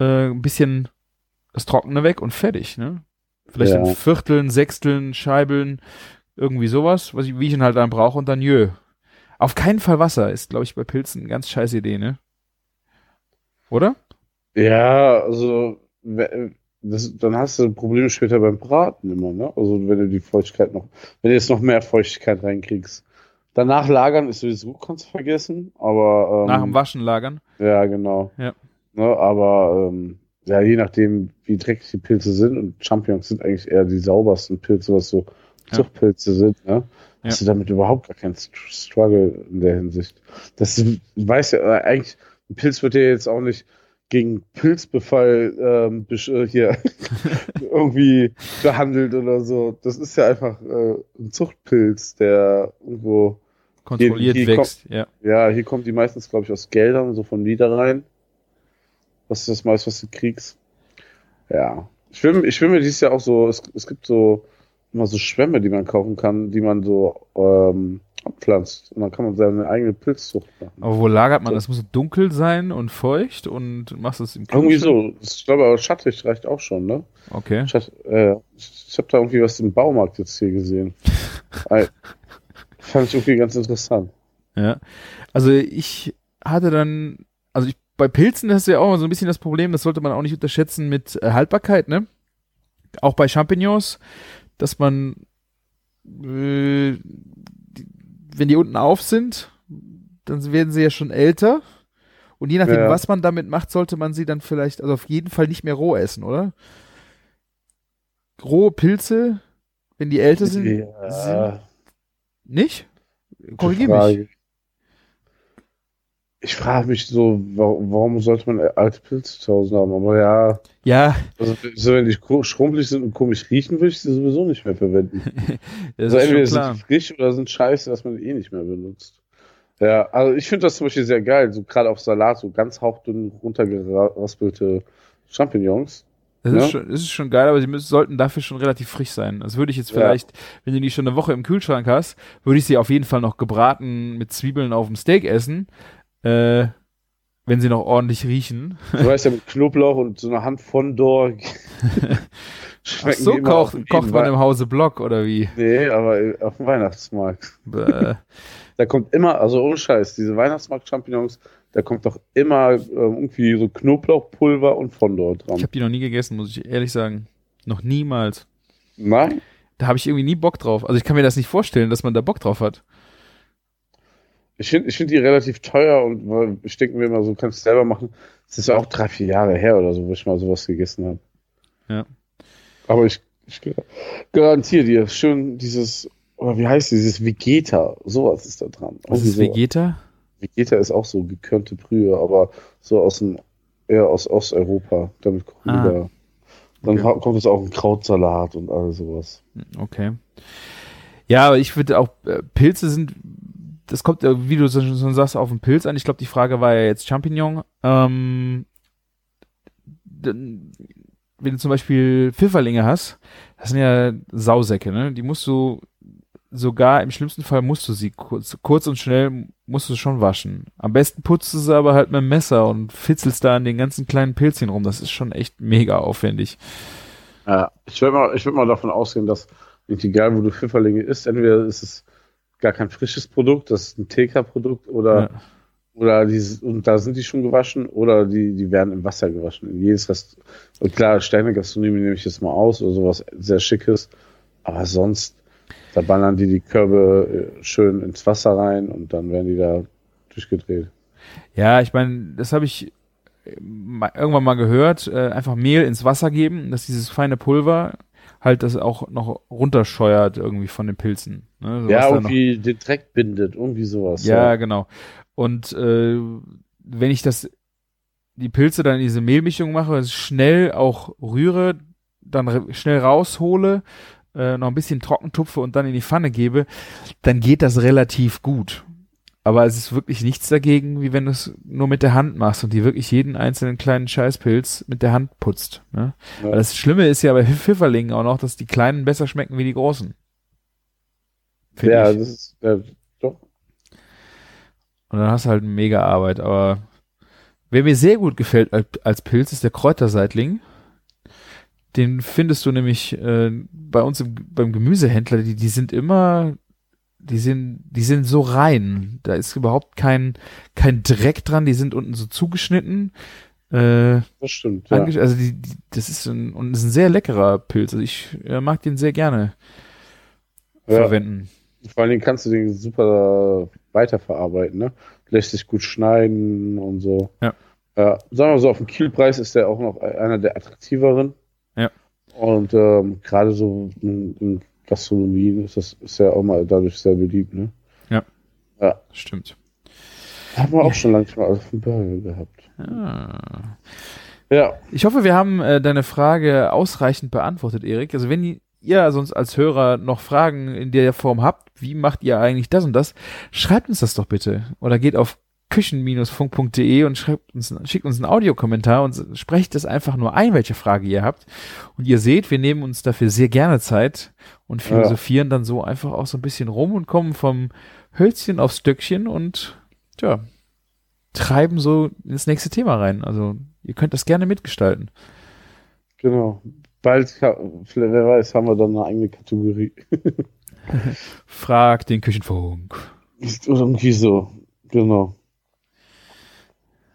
äh, ein bisschen das Trockene weg und fertig, ne? Vielleicht Ja. in Vierteln, Sechsteln, Scheibeln, irgendwie sowas, was ich, wie ich ihn halt dann brauche und dann jö. Auf keinen Fall Wasser ist, glaube ich, bei Pilzen eine ganz scheiß Idee, ne? Oder? Ja, also das, dann hast du Probleme später beim Braten immer, ne? Also wenn du die Feuchtigkeit noch, wenn du jetzt noch mehr Feuchtigkeit reinkriegst. Danach lagern ist sowieso, kannst du vergessen, aber ähm, Nach dem Waschen lagern. Ja, genau. Ja. Ne, aber ähm, ja, je nachdem, wie dreckig die Pilze sind und Champignons sind eigentlich eher die saubersten Pilze, was so Ja. Zuchtpilze sind, ne? Hast Ja. du damit überhaupt gar keinen Str- Struggle in der Hinsicht. Das weiß ja äh, eigentlich, ein Pilz wird ja jetzt auch nicht gegen Pilzbefall ähm, äh, hier irgendwie behandelt oder so. Das ist ja einfach äh, ein Zuchtpilz, der irgendwo Kontrolliert Hier- hier wächst, ja. ja, hier kommt die meistens, glaube ich, aus Geldern, so von Niederrhein. Was ist das meiste, was du kriegst? Ja. Ich will, ich will mir dieses Jahr auch so, es, es gibt so immer so Schwämme, die man kaufen kann, die man so ähm, abpflanzt. Und dann kann man seine eigene Pilzzucht machen. Aber wo lagert man? So. Das muss dunkel sein und feucht und machst es im Irgendwie Kühlschrank? so. Ich glaube, aber schattig reicht auch schon, ne? Okay. Schatt, äh, ich ich habe da irgendwie was im Baumarkt jetzt hier gesehen. Fand ich irgendwie ganz interessant. Ja. Also ich hatte dann, also ich, bei Pilzen hast du ja auch so ein bisschen das Problem, das sollte man auch nicht unterschätzen mit äh, Haltbarkeit, ne? Auch bei Champignons, dass man, äh, wenn die unten auf sind, dann werden sie ja schon älter. Und je nachdem, Ja. was man damit macht, sollte man sie dann vielleicht, also auf jeden Fall nicht mehr roh essen, oder? Rohe Pilze, wenn die älter sind, Ja. nicht? Gute Korrigier mich. Ich frage mich so, warum, sollte man alte Pilze zu Hause haben? Aber ja, Ja, also so, wenn die schrumpelig sind und komisch riechen, würde ich sie sowieso nicht mehr verwenden. das also entweder sind sie frisch oder sind scheiße, dass man die eh nicht mehr benutzt. Ja, also ich finde das zum Beispiel sehr geil, so gerade auf Salat, so ganz hauchdünn runtergeraspelte Champignons. Das, Ja. ist schon, das ist schon geil, aber sie müssen, sollten dafür schon relativ frisch sein. Das würde ich jetzt Ja. vielleicht, wenn du die schon eine Woche im Kühlschrank hast, würde ich sie auf jeden Fall noch gebraten mit Zwiebeln auf dem Steak essen, äh, wenn sie noch ordentlich riechen. Du weißt ja, mit Knoblauch und so einer Hand von Dor. Ach so, immer kocht, man im Hause Block oder wie? Nee, aber auf dem Weihnachtsmarkt. Da kommt immer, also ohne Scheiß, diese Weihnachtsmarkt-Champignons, da kommt doch immer äh, irgendwie so Knoblauchpulver und Fondor dran. Ich habe die noch nie gegessen, muss ich ehrlich sagen. Noch niemals. Nein? Da habe ich irgendwie nie Bock drauf. Also ich kann mir das nicht vorstellen, dass man da Bock drauf hat. Ich finde ich find die relativ teuer und ich denke mir immer so, kannst du selber machen. Das ist ja auch drei, vier Jahre her oder so, wo ich mal sowas gegessen habe. Ja. Aber ich, ich garantiere dir, schön dieses, oder wie heißt dieses Vegeta, sowas ist da dran. Was ist sowas. Vegeta? Vegeta ist auch so gekörnte Brühe, aber so aus dem, eher aus Osteuropa, damit kochen Ah. Dann Okay. kommt es auch ein Krautsalat und all sowas. Okay. Ja, aber ich würde auch, äh, Pilze sind, das kommt, äh, wie du schon sagst, auf den Pilz an. Ich glaube, die Frage war ja jetzt Champignon. Ähm, wenn du zum Beispiel Pfifferlinge hast, das sind ja Sausäcke, ne? Die musst du sogar im schlimmsten Fall musst du sie kurz, kurz und schnell musst du schon waschen. Am besten putzt du sie aber halt mit dem Messer und fitzelst da an den ganzen kleinen Pilzchen rum. Das ist schon echt mega aufwendig. Ja, ich würde mal, würd mal davon ausgehen, dass egal, wo du Pfifferlinge isst, entweder ist es gar kein frisches Produkt, das ist ein TK-Produkt oder, Ja. oder dieses, und da sind die schon gewaschen oder die, die werden im Wasser gewaschen. In jedes Rest, und klar, Sterne-Gastronomie nehme ich jetzt mal aus oder sowas sehr Schickes, aber sonst, da ballern die die Körbe äh, schön ins Wasser rein und dann werden die da durchgedreht. Ja, ich meine, das habe ich äh, irgendwann mal gehört, äh, einfach Mehl ins Wasser geben, dass dieses feine Pulver halt das auch noch runterscheuert irgendwie von den Pilzen. Ne? So ja, da noch- irgendwie den Dreck bindet, irgendwie sowas. ja, genau. Und äh, wenn ich das, die Pilze dann in diese Mehlmischung mache, schnell auch rühre, dann schnell raushole, äh, noch ein bisschen trocken tupfe und dann in die Pfanne gebe, dann geht das relativ gut. Aber es ist wirklich nichts dagegen, wie wenn du es nur mit der Hand machst und die wirklich jeden einzelnen kleinen Scheißpilz mit der Hand putzt. Ne? Ja. Das Schlimme ist ja bei Pfifferlingen auch noch, dass die kleinen besser schmecken wie die großen. Find Ja, ich. das ist, ja, doch. Und dann hast du halt eine mega Arbeit. Aber wer mir sehr gut gefällt als, als Pilz ist der Kräuterseitling. Den findest du nämlich äh, bei uns im, beim Gemüsehändler. Die, die sind immer, die sind, die sind so rein. Da ist überhaupt kein, kein Dreck dran. Die sind unten so zugeschnitten. Äh, Das stimmt. Ja. also die, die, das ist ein, und ist ein sehr leckerer Pilz. Also ich äh, mag den sehr gerne Ja. verwenden. Vor allen Dingen kannst du den super weiterverarbeiten, ne? Lässt sich gut schneiden und so. Ja. Ja, sagen wir so, auf dem Kielpreis ist der auch noch einer der attraktiveren. Ja. Und ähm, gerade so in, in Gastronomien ist das ist ja auch mal dadurch sehr beliebt, ne? Stimmt. Haben wir auch schon manchmal auf dem Burger gehabt. Ah. Ja, Ich hoffe, wir haben äh, deine Frage ausreichend beantwortet, Erik. Also wenn ihr sonst als Hörer noch Fragen in der Form habt, wie macht ihr eigentlich das und das, schreibt uns das doch bitte. Oder geht auf küchen-funk.de und schreibt uns, schickt uns einen Audiokommentar und sprecht es einfach nur ein, welche Frage ihr habt. Und ihr seht, wir nehmen uns dafür sehr gerne Zeit und philosophieren dann so einfach auch so ein bisschen rum und kommen vom Hölzchen aufs Stöckchen und ja, treiben so ins nächste Thema rein. Also ihr könnt das gerne mitgestalten. genau. Bald, wer weiß, haben wir dann eine eigene Kategorie. Frag den Küchenfunk. Oder irgendwie so. Genau.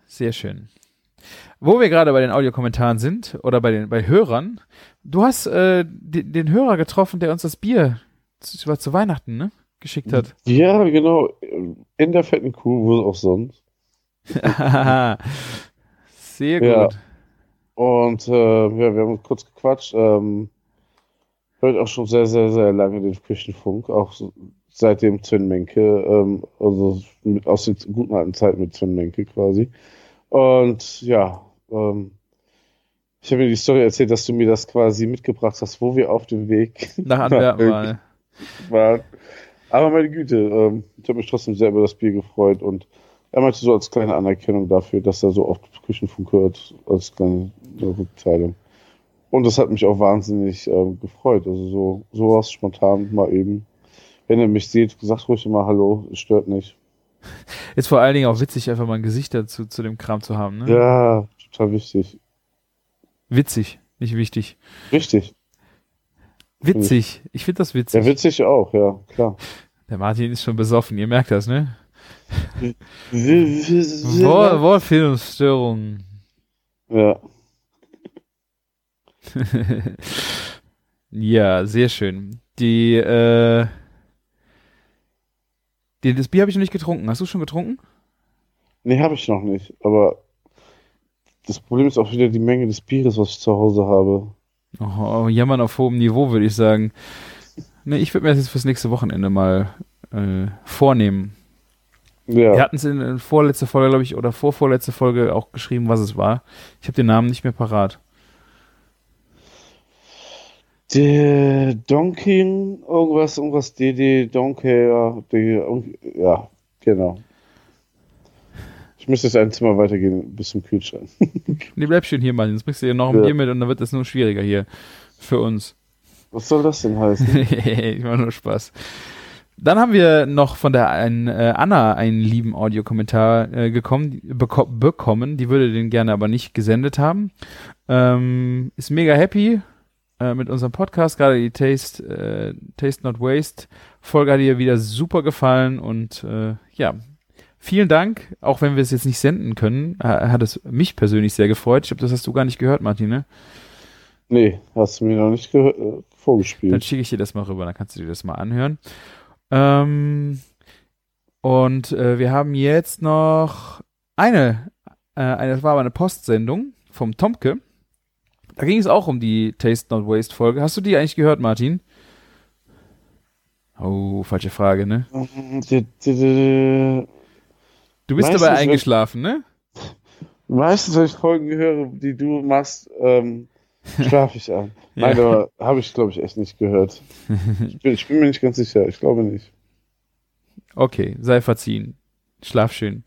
Sehr schön. Wo wir gerade bei den Audiokommentaren sind oder bei den bei Hörern, du hast äh, den, den Hörer getroffen, der uns das Bier zu, zu Weihnachten ne, geschickt hat. Ja, genau. In der fetten Kuh, wo auch sonst. Sehr gut. Ja. Und äh, ja, wir haben kurz gequatscht. Ähm, hört auch schon sehr, sehr, sehr lange den Küchenfunk, auch so, seit dem Sven Menke, ähm, also mit, aus den guten alten Zeiten mit Sven Menke quasi. Und ja, ähm, ich habe mir die Story erzählt, dass du mir das quasi mitgebracht hast, wo wir auf dem Weg Nach Antwerpen mal. waren. Aber meine Güte, ähm, ich habe mich trotzdem sehr über das Bier gefreut und er meinte so als kleine Anerkennung dafür, dass er so oft Küchenfunk hört, als kleine Rückzahlung. Und das hat mich auch wahnsinnig ähm, gefreut. Also so sowas spontan mal eben. Wenn ihr mich seht, sagt ruhig immer Hallo, es stört nicht. Ist vor allen Dingen auch witzig, einfach mal ein Gesicht dazu zu dem Kram zu haben. Ne? Ja, total wichtig. Witzig, nicht wichtig. Richtig. Witzig. Ich finde das witzig. Ja, witzig auch, ja, klar. Der Martin ist schon besoffen, ihr merkt das, ne? Wor. Ja. ja, sehr schön. Die, äh, die, das Bier habe ich noch nicht getrunken. Hast du schon getrunken? Nee, habe ich noch nicht. Aber das Problem ist auch wieder die Menge des Bieres, was ich zu Hause habe. Oh, jammern auf hohem Niveau, würde ich sagen. Ne, ich würde mir das jetzt fürs nächste Wochenende mal äh, vornehmen. Ja. Wir hatten es in der vorletzter Folge, glaube ich, oder vorvorletzte Folge auch geschrieben, was es war. Ich habe den Namen nicht mehr parat. Der Donkey, irgendwas, irgendwas, DD, Donkey, ja, ja, genau. Ich müsste jetzt ein Zimmer weitergehen bis zum Kühlschrank. Nee, bleib schön hier, Mann. Jetzt bringst du hier noch ein Ja. Bier mit und dann wird das nur schwieriger hier für uns. Was soll das denn heißen? ich mache nur Spaß. Dann haben wir noch von der ein, äh, Anna einen lieben Audiokommentar äh, gekommen, beko bekommen. Die würde den gerne aber nicht gesendet haben. Ähm, ist mega happy äh, mit unserem Podcast. Gerade die Taste, äh, Taste Not Waste Folge hat ihr wieder super gefallen und äh, ja. Vielen Dank, auch wenn wir es jetzt nicht senden können, ha- hat es mich persönlich sehr gefreut. Ich glaube, das hast du gar nicht gehört, Martin, ne? Nee, hast du mir noch nicht äh, Dann vorgespielt. schicke ich dir das mal rüber, dann kannst du dir das mal anhören. Ähm, und äh, wir haben jetzt noch eine, äh, eine, das war aber eine Postsendung vom Tomke. Da ging es auch um die Taste Not Waste Folge. Hast du die eigentlich gehört, Martin? Oh, falsche Frage, ne? Du bist Meistens, dabei eingeschlafen, ne? Meistens, wenn ich Folgen höre, die du machst, ähm, schlafe ich an. Ja. Nein, aber habe ich, glaube ich, echt nicht gehört. Ich bin, ich bin mir nicht ganz sicher. Ich glaube nicht. Okay, sei verziehen. Schlaf schön.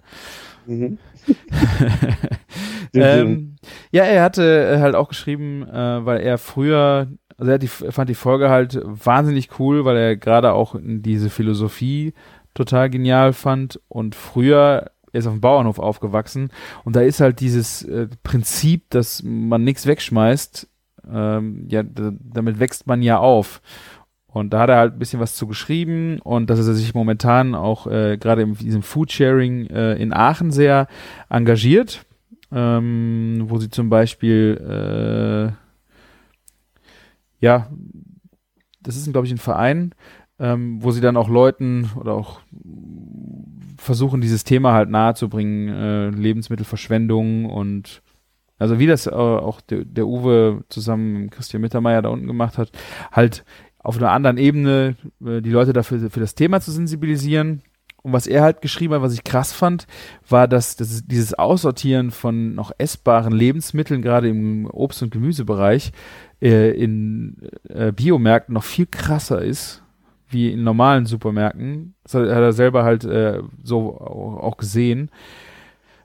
Mhm. ähm, ja, er hatte äh, halt auch geschrieben, äh, weil er früher, also er die, er fand die Folge halt wahnsinnig cool, weil er gerade auch diese Philosophie total genial fand und früher er ist auf dem Bauernhof aufgewachsen und da ist halt dieses äh, Prinzip, dass man nichts wegschmeißt, ähm, ja, damit wächst man ja auf. Und da hat er halt ein bisschen was zu geschrieben und dass er sich momentan auch äh, gerade in diesem Foodsharing äh, in Aachen sehr engagiert, ähm, wo sie zum Beispiel, äh, ja, das ist, glaube ich, ein Verein, ähm, wo sie dann auch Leuten oder auch versuchen, dieses Thema halt nahezubringen, äh, Lebensmittelverschwendung und also wie das äh, auch der, der Uwe zusammen mit Christian Mittermeier da unten gemacht hat, halt auf einer anderen Ebene äh, die Leute dafür für das Thema zu sensibilisieren. Und was er halt geschrieben hat, was ich krass fand, war, dass, dass dieses Aussortieren von noch essbaren Lebensmitteln, gerade im Obst- und Gemüsebereich, äh, in äh, Biomärkten noch viel krasser ist, wie in normalen Supermärkten. Das hat, er selber halt äh, so auch, gesehen,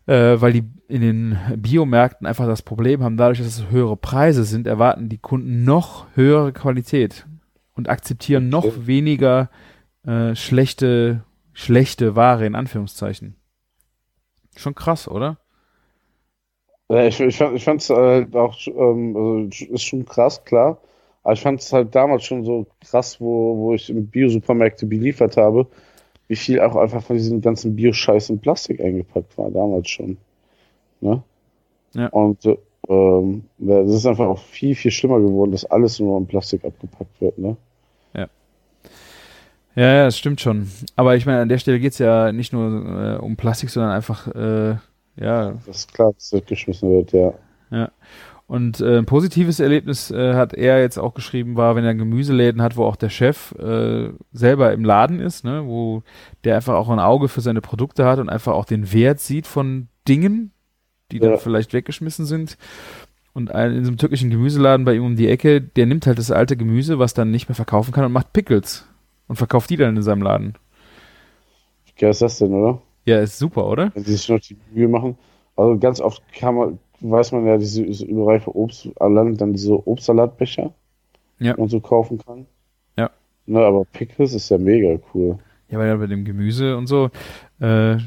äh, weil die in den Biomärkten einfach das Problem haben, dadurch, dass es höhere Preise sind, erwarten die Kunden noch höhere Qualität und akzeptieren noch Okay. weniger äh, schlechte, schlechte Ware in Anführungszeichen. Schon krass, oder? Ich, ich fand fand's halt auch, ähm, also ist schon krass, klar. Aber ich fand es halt damals schon so krass, wo, wo ich im Bio-Supermärkte beliefert habe, wie viel auch einfach von diesem ganzen Bio-Scheiß in Plastik eingepackt war, damals schon. Ne? Ja. Und äh, ähm, ja, das ist einfach auch viel, viel schlimmer geworden, dass alles nur in Plastik abgepackt wird, ne? Ja, ja, das stimmt schon. Aber ich meine, an der Stelle geht's ja nicht nur äh, um Plastik, sondern einfach, äh, ja. Das ist klar, dass das geschmissen wird, ja. Und äh, ein positives Erlebnis äh, hat er jetzt auch geschrieben, war, wenn er Gemüseläden hat, wo auch der Chef äh, selber im Laden ist, ne, wo der einfach auch ein Auge für seine Produkte hat und einfach auch den Wert sieht von Dingen, die dann Ja. vielleicht weggeschmissen sind. Und ein, in so einem türkischen Gemüseladen bei ihm um die Ecke, der nimmt halt das alte Gemüse, was dann nicht mehr verkaufen kann und macht Pickles und verkauft die dann in seinem Laden. Wie geil ist das denn, oder? Ja, ist super, oder? wenn sie sich noch die Mühe machen. Also ganz oft kann man, weiß man ja, diese, diese überreife Obst, allein dann diese Obstsalatbecher, Ja. die man so kaufen kann. Ja. Ne, aber Pickles ist ja mega cool. Ja, weil ja bei dem Gemüse und so, äh,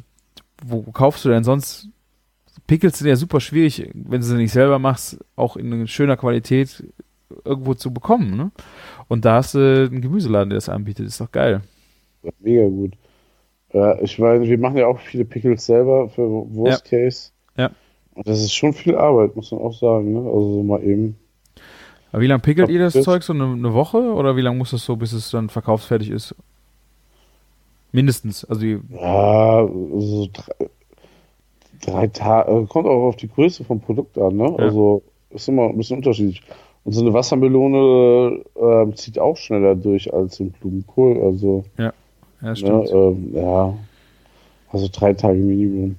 wo kaufst du denn sonst? Pickles sind ja super schwierig, wenn du sie nicht selber machst, auch in schöner Qualität irgendwo zu bekommen, ne? Und da hast du einen Gemüseladen, der das anbietet, ist doch geil. Ja, mega gut. Ja, ich meine, wir machen ja auch viele Pickles selber für Worst Case. Ja. Und das ist schon viel Arbeit, muss man auch sagen, ne? Also so mal eben. Aber wie lange pickelt ihr das Zeug? So eine, eine Woche? Oder wie lange muss das so, bis es dann verkaufsfertig ist? Mindestens. Also Ja, so drei, drei Tage, kommt auch auf die Größe vom Produkt an, ne? Ja. Also ist immer ein bisschen unterschiedlich. Und so eine Wassermelone ähm, zieht auch schneller durch als so ein Blumenkohl. Also, ja, ne, stimmt. ähm, ja, also drei Tage Minimum.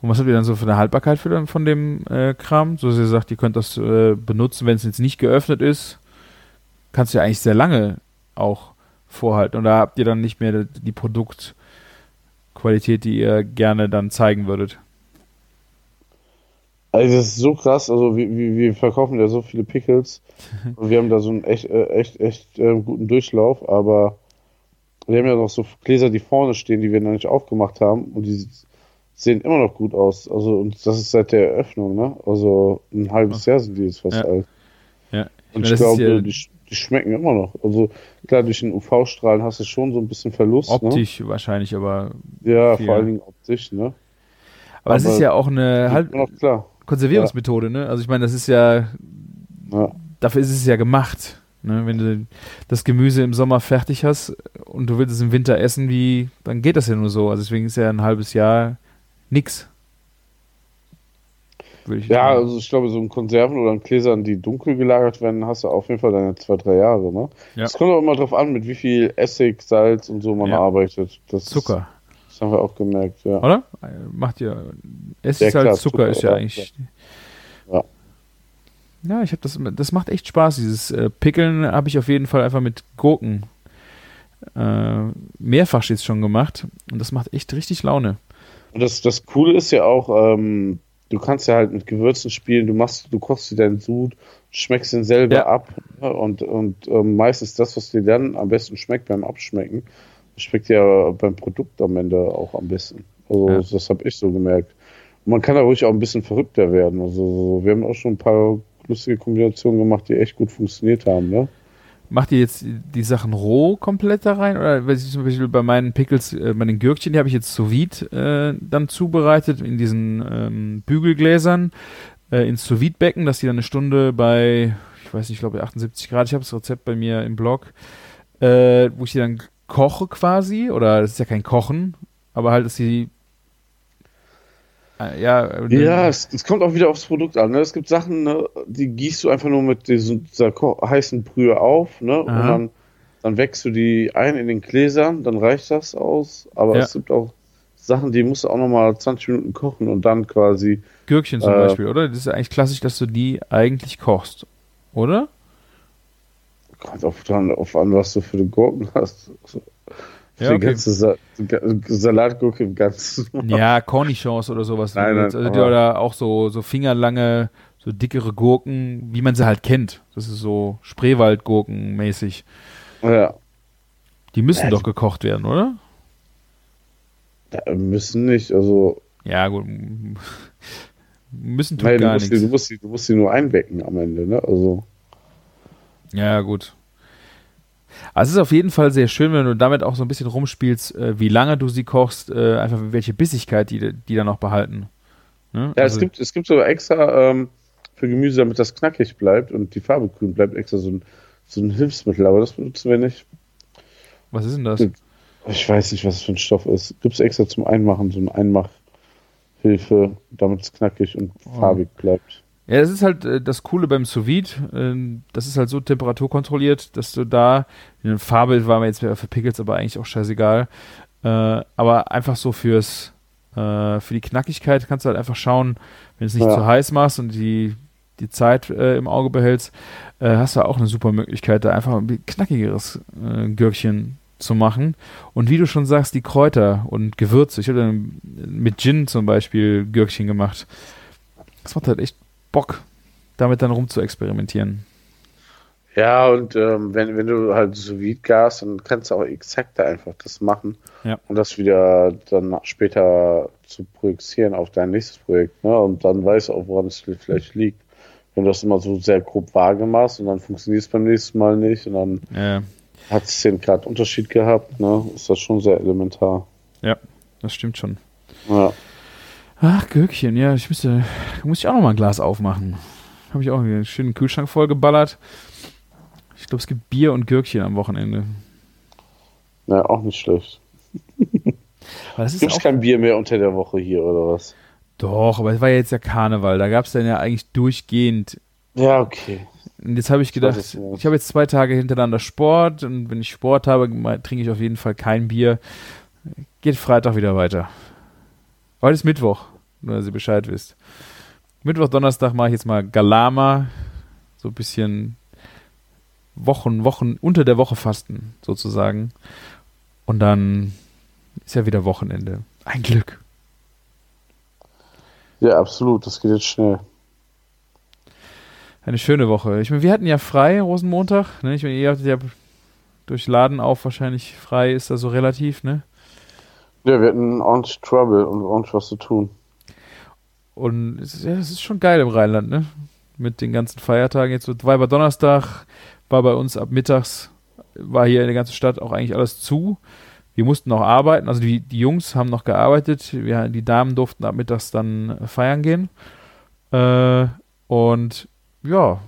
Und was habt ihr dann so für eine Haltbarkeit für, von dem äh, Kram? So, dass ihr sagt, ihr könnt das äh, benutzen, wenn es jetzt nicht geöffnet ist. Kannst du ja eigentlich sehr lange auch vorhalten. Und da habt ihr dann nicht mehr die Produktqualität, die ihr gerne dann zeigen würdet. Also das ist so krass, also wir, wir, wir verkaufen ja so viele Pickles und wir haben da so einen echt, äh, echt, echt äh, guten Durchlauf, aber wir haben ja noch so Gläser, die vorne stehen, die wir noch nicht aufgemacht haben und die sehen immer noch gut aus. Also und das ist seit der Eröffnung, ne? Also ein halbes Jahr sind die jetzt fast Ja. alt. Ja. Und meine, ich glaube, ja- die, die schmecken immer noch. Also klar, durch den UV-Strahlen hast du schon so ein bisschen Verlust, Optisch wahrscheinlich, aber. ne? Ja, viel. vor allen Dingen optisch, ne? Aber es ist ja auch eine halt noch klar. Konservierungsmethode, ne? Also ich meine, das ist ja Ja. dafür ist es ja gemacht. Ne? Wenn du das Gemüse im Sommer fertig hast und du willst es im Winter essen, wie, dann geht das ja nur so. Also deswegen ist ja ein halbes Jahr nix. Ja, sagen. also ich glaube, so in Konserven oder in Gläsern, die dunkel gelagert werden, hast du auf jeden Fall deine zwei, drei Jahre, ne? Ja. Es kommt auch immer drauf an, mit wie viel Essig, Salz und so man Ja. arbeitet. Das Zucker, Das haben wir auch gemerkt, ja. oder? Macht ihr Essigsalz, Ja, klar, Zucker, Zucker, ist ja ja, eigentlich. Ja. Ja, ich habe das, das macht echt Spaß. Dieses äh, Pickeln habe ich auf jeden Fall einfach mit Gurken äh, mehrfach jetzt schon gemacht und das macht echt richtig Laune. Und das, das Coole ist ja auch, ähm, du kannst ja halt mit Gewürzen spielen, du machst, du kochst dir deinen Sud, schmeckst den selber Ja. ab ne? und, und ähm, meistens das, was dir dann am besten schmeckt beim Abschmecken, schmeckt ja beim Produkt am Ende auch am besten. Also Ja. das habe ich so gemerkt. Und man kann da ruhig auch ein bisschen verrückter werden. Also so, wir haben auch schon ein paar lustige Kombinationen gemacht, die echt gut funktioniert haben, ne? Macht ihr jetzt die Sachen roh komplett da rein? Oder weiß ich zum Beispiel bei meinen Pickles, äh, bei den Gürkchen, die habe ich jetzt sous vide äh, dann zubereitet in diesen ähm, Bügelgläsern äh, ins sous vide becken dass die dann eine Stunde bei, ich weiß nicht, ich glaube 78 Grad, ich habe das Rezept bei mir im Blog, äh, wo ich die dann koche quasi, oder das ist ja kein Kochen, aber halt, dass die ja, Ja, es, es kommt auch wieder aufs Produkt an. Ne? Es gibt Sachen, ne, die gießt du einfach nur mit diesem, dieser heißen Brühe auf, ne? Und dann, dann wächst du die ein in den Gläsern, dann reicht das aus. Aber Ja. es gibt auch Sachen, die musst du auch nochmal 20 Minuten kochen und dann quasi. Gürkchen zum Äh, Beispiel, oder? Das ist ja eigentlich klassisch, dass du die eigentlich kochst, oder? Kommt auf, dann auf an, was du für die Gurken hast. Ja, die okay. ganze Sa Salatgurke im Ganzen. Ja, Cornichons oder sowas. Nein, nein, also, oder auch so, so fingerlange, so dickere Gurken, wie man sie halt kennt. Das ist so Spreewaldgurken mäßig. Ja, Die müssen Ja, doch gekocht werden, oder? müssen nicht. Also, Ja, gut. Müssen tut nein, du gar musst, die, du, nichts. musst die, du musst die nur einwecken am Ende, ne? Also. Ja, gut. Also es ist auf jeden Fall sehr schön, wenn du damit auch so ein bisschen rumspielst, äh, wie lange du sie kochst, äh, einfach welche Bissigkeit die, die dann noch behalten. Ne? Ja, Also- es gibt, es gibt sogar extra ähm, für Gemüse, damit das knackig bleibt und die Farbe grün bleibt, extra so ein, so ein Hilfsmittel, aber das benutzen wir nicht. Was ist denn das? Ich weiß nicht, was es für ein Stoff ist. Gibt es extra zum Einmachen, so eine Einmachhilfe, damit es knackig und Oh. farbig bleibt. Ja, das ist halt äh, das Coole beim Sous. Ähm, das ist halt so temperaturkontrolliert, dass du da, eine Farbe war mir jetzt für Pickles aber eigentlich auch scheißegal. Äh, aber einfach so fürs, äh, für die Knackigkeit kannst du halt einfach schauen, wenn du es nicht Ja. zu heiß machst und die, die Zeit äh, im Auge behältst, äh, hast du auch eine super Möglichkeit, da einfach ein knackigeres äh, Gürkchen zu machen. Und wie du schon sagst, die Kräuter und Gewürze. Ich habe dann mit Gin zum Beispiel Gürkchen gemacht. Das macht halt echt Bock, damit dann rum zu experimentieren. Ja, und ähm, wenn, wenn du halt so vide gas, dann kannst du auch exakter einfach das machen Ja. und das wieder dann später zu projizieren auf dein nächstes Projekt. Ne? Und dann weißt du auch, woran es vielleicht liegt. Wenn du das immer so sehr grob vage machst und dann funktioniert es beim nächsten Mal nicht und dann Äh, hat es 10 Grad Unterschied gehabt, ne? ist das schon sehr elementar. Das stimmt schon. Ja. Ach, Gürkchen, ja, ich müsste, muss ich auch noch mal ein Glas aufmachen. Habe ich auch einen schönen Kühlschrank vollgeballert. Ich glaube, es gibt Bier und Gürkchen am Wochenende. ja, auch nicht schlecht. Aber das Gibt's kein Bier mehr unter der Woche hier oder was? doch, aber es war ja jetzt ja Karneval. Da gab es dann ja eigentlich durchgehend. Ja, okay. Und jetzt habe ich gedacht, ja- ich habe jetzt zwei Tage hintereinander Sport und wenn ich Sport habe, trinke ich auf jeden Fall kein Bier. Geht Freitag wieder weiter. Heute ist Mittwoch, nur dass ihr Bescheid wisst. Mittwoch, Donnerstag mache ich jetzt mal Galama. So ein bisschen Wochen, Wochen, unter der Woche fasten, sozusagen. Und dann ist ja wieder Wochenende. Ein Glück. Ja, absolut. Das geht jetzt schnell. Eine schöne Woche. Ich meine, wir hatten ja frei, Rosenmontag. Ne? Ich meine, ihr hattet ja durch Laden auf wahrscheinlich frei, ist da so relativ, ne? Ja, wir hatten ordentlich Trouble und ordentlich was zu tun. Und es ist, ja, es ist schon geil im Rheinland, ne? Mit den ganzen Feiertagen. Jetzt so Weiber Donnerstag war bei uns ab mittags, war hier in der ganzen Stadt auch eigentlich alles zu. Wir mussten noch arbeiten, also die, die Jungs haben noch gearbeitet, wir, die Damen durften ab mittags dann feiern gehen. Äh, und ja,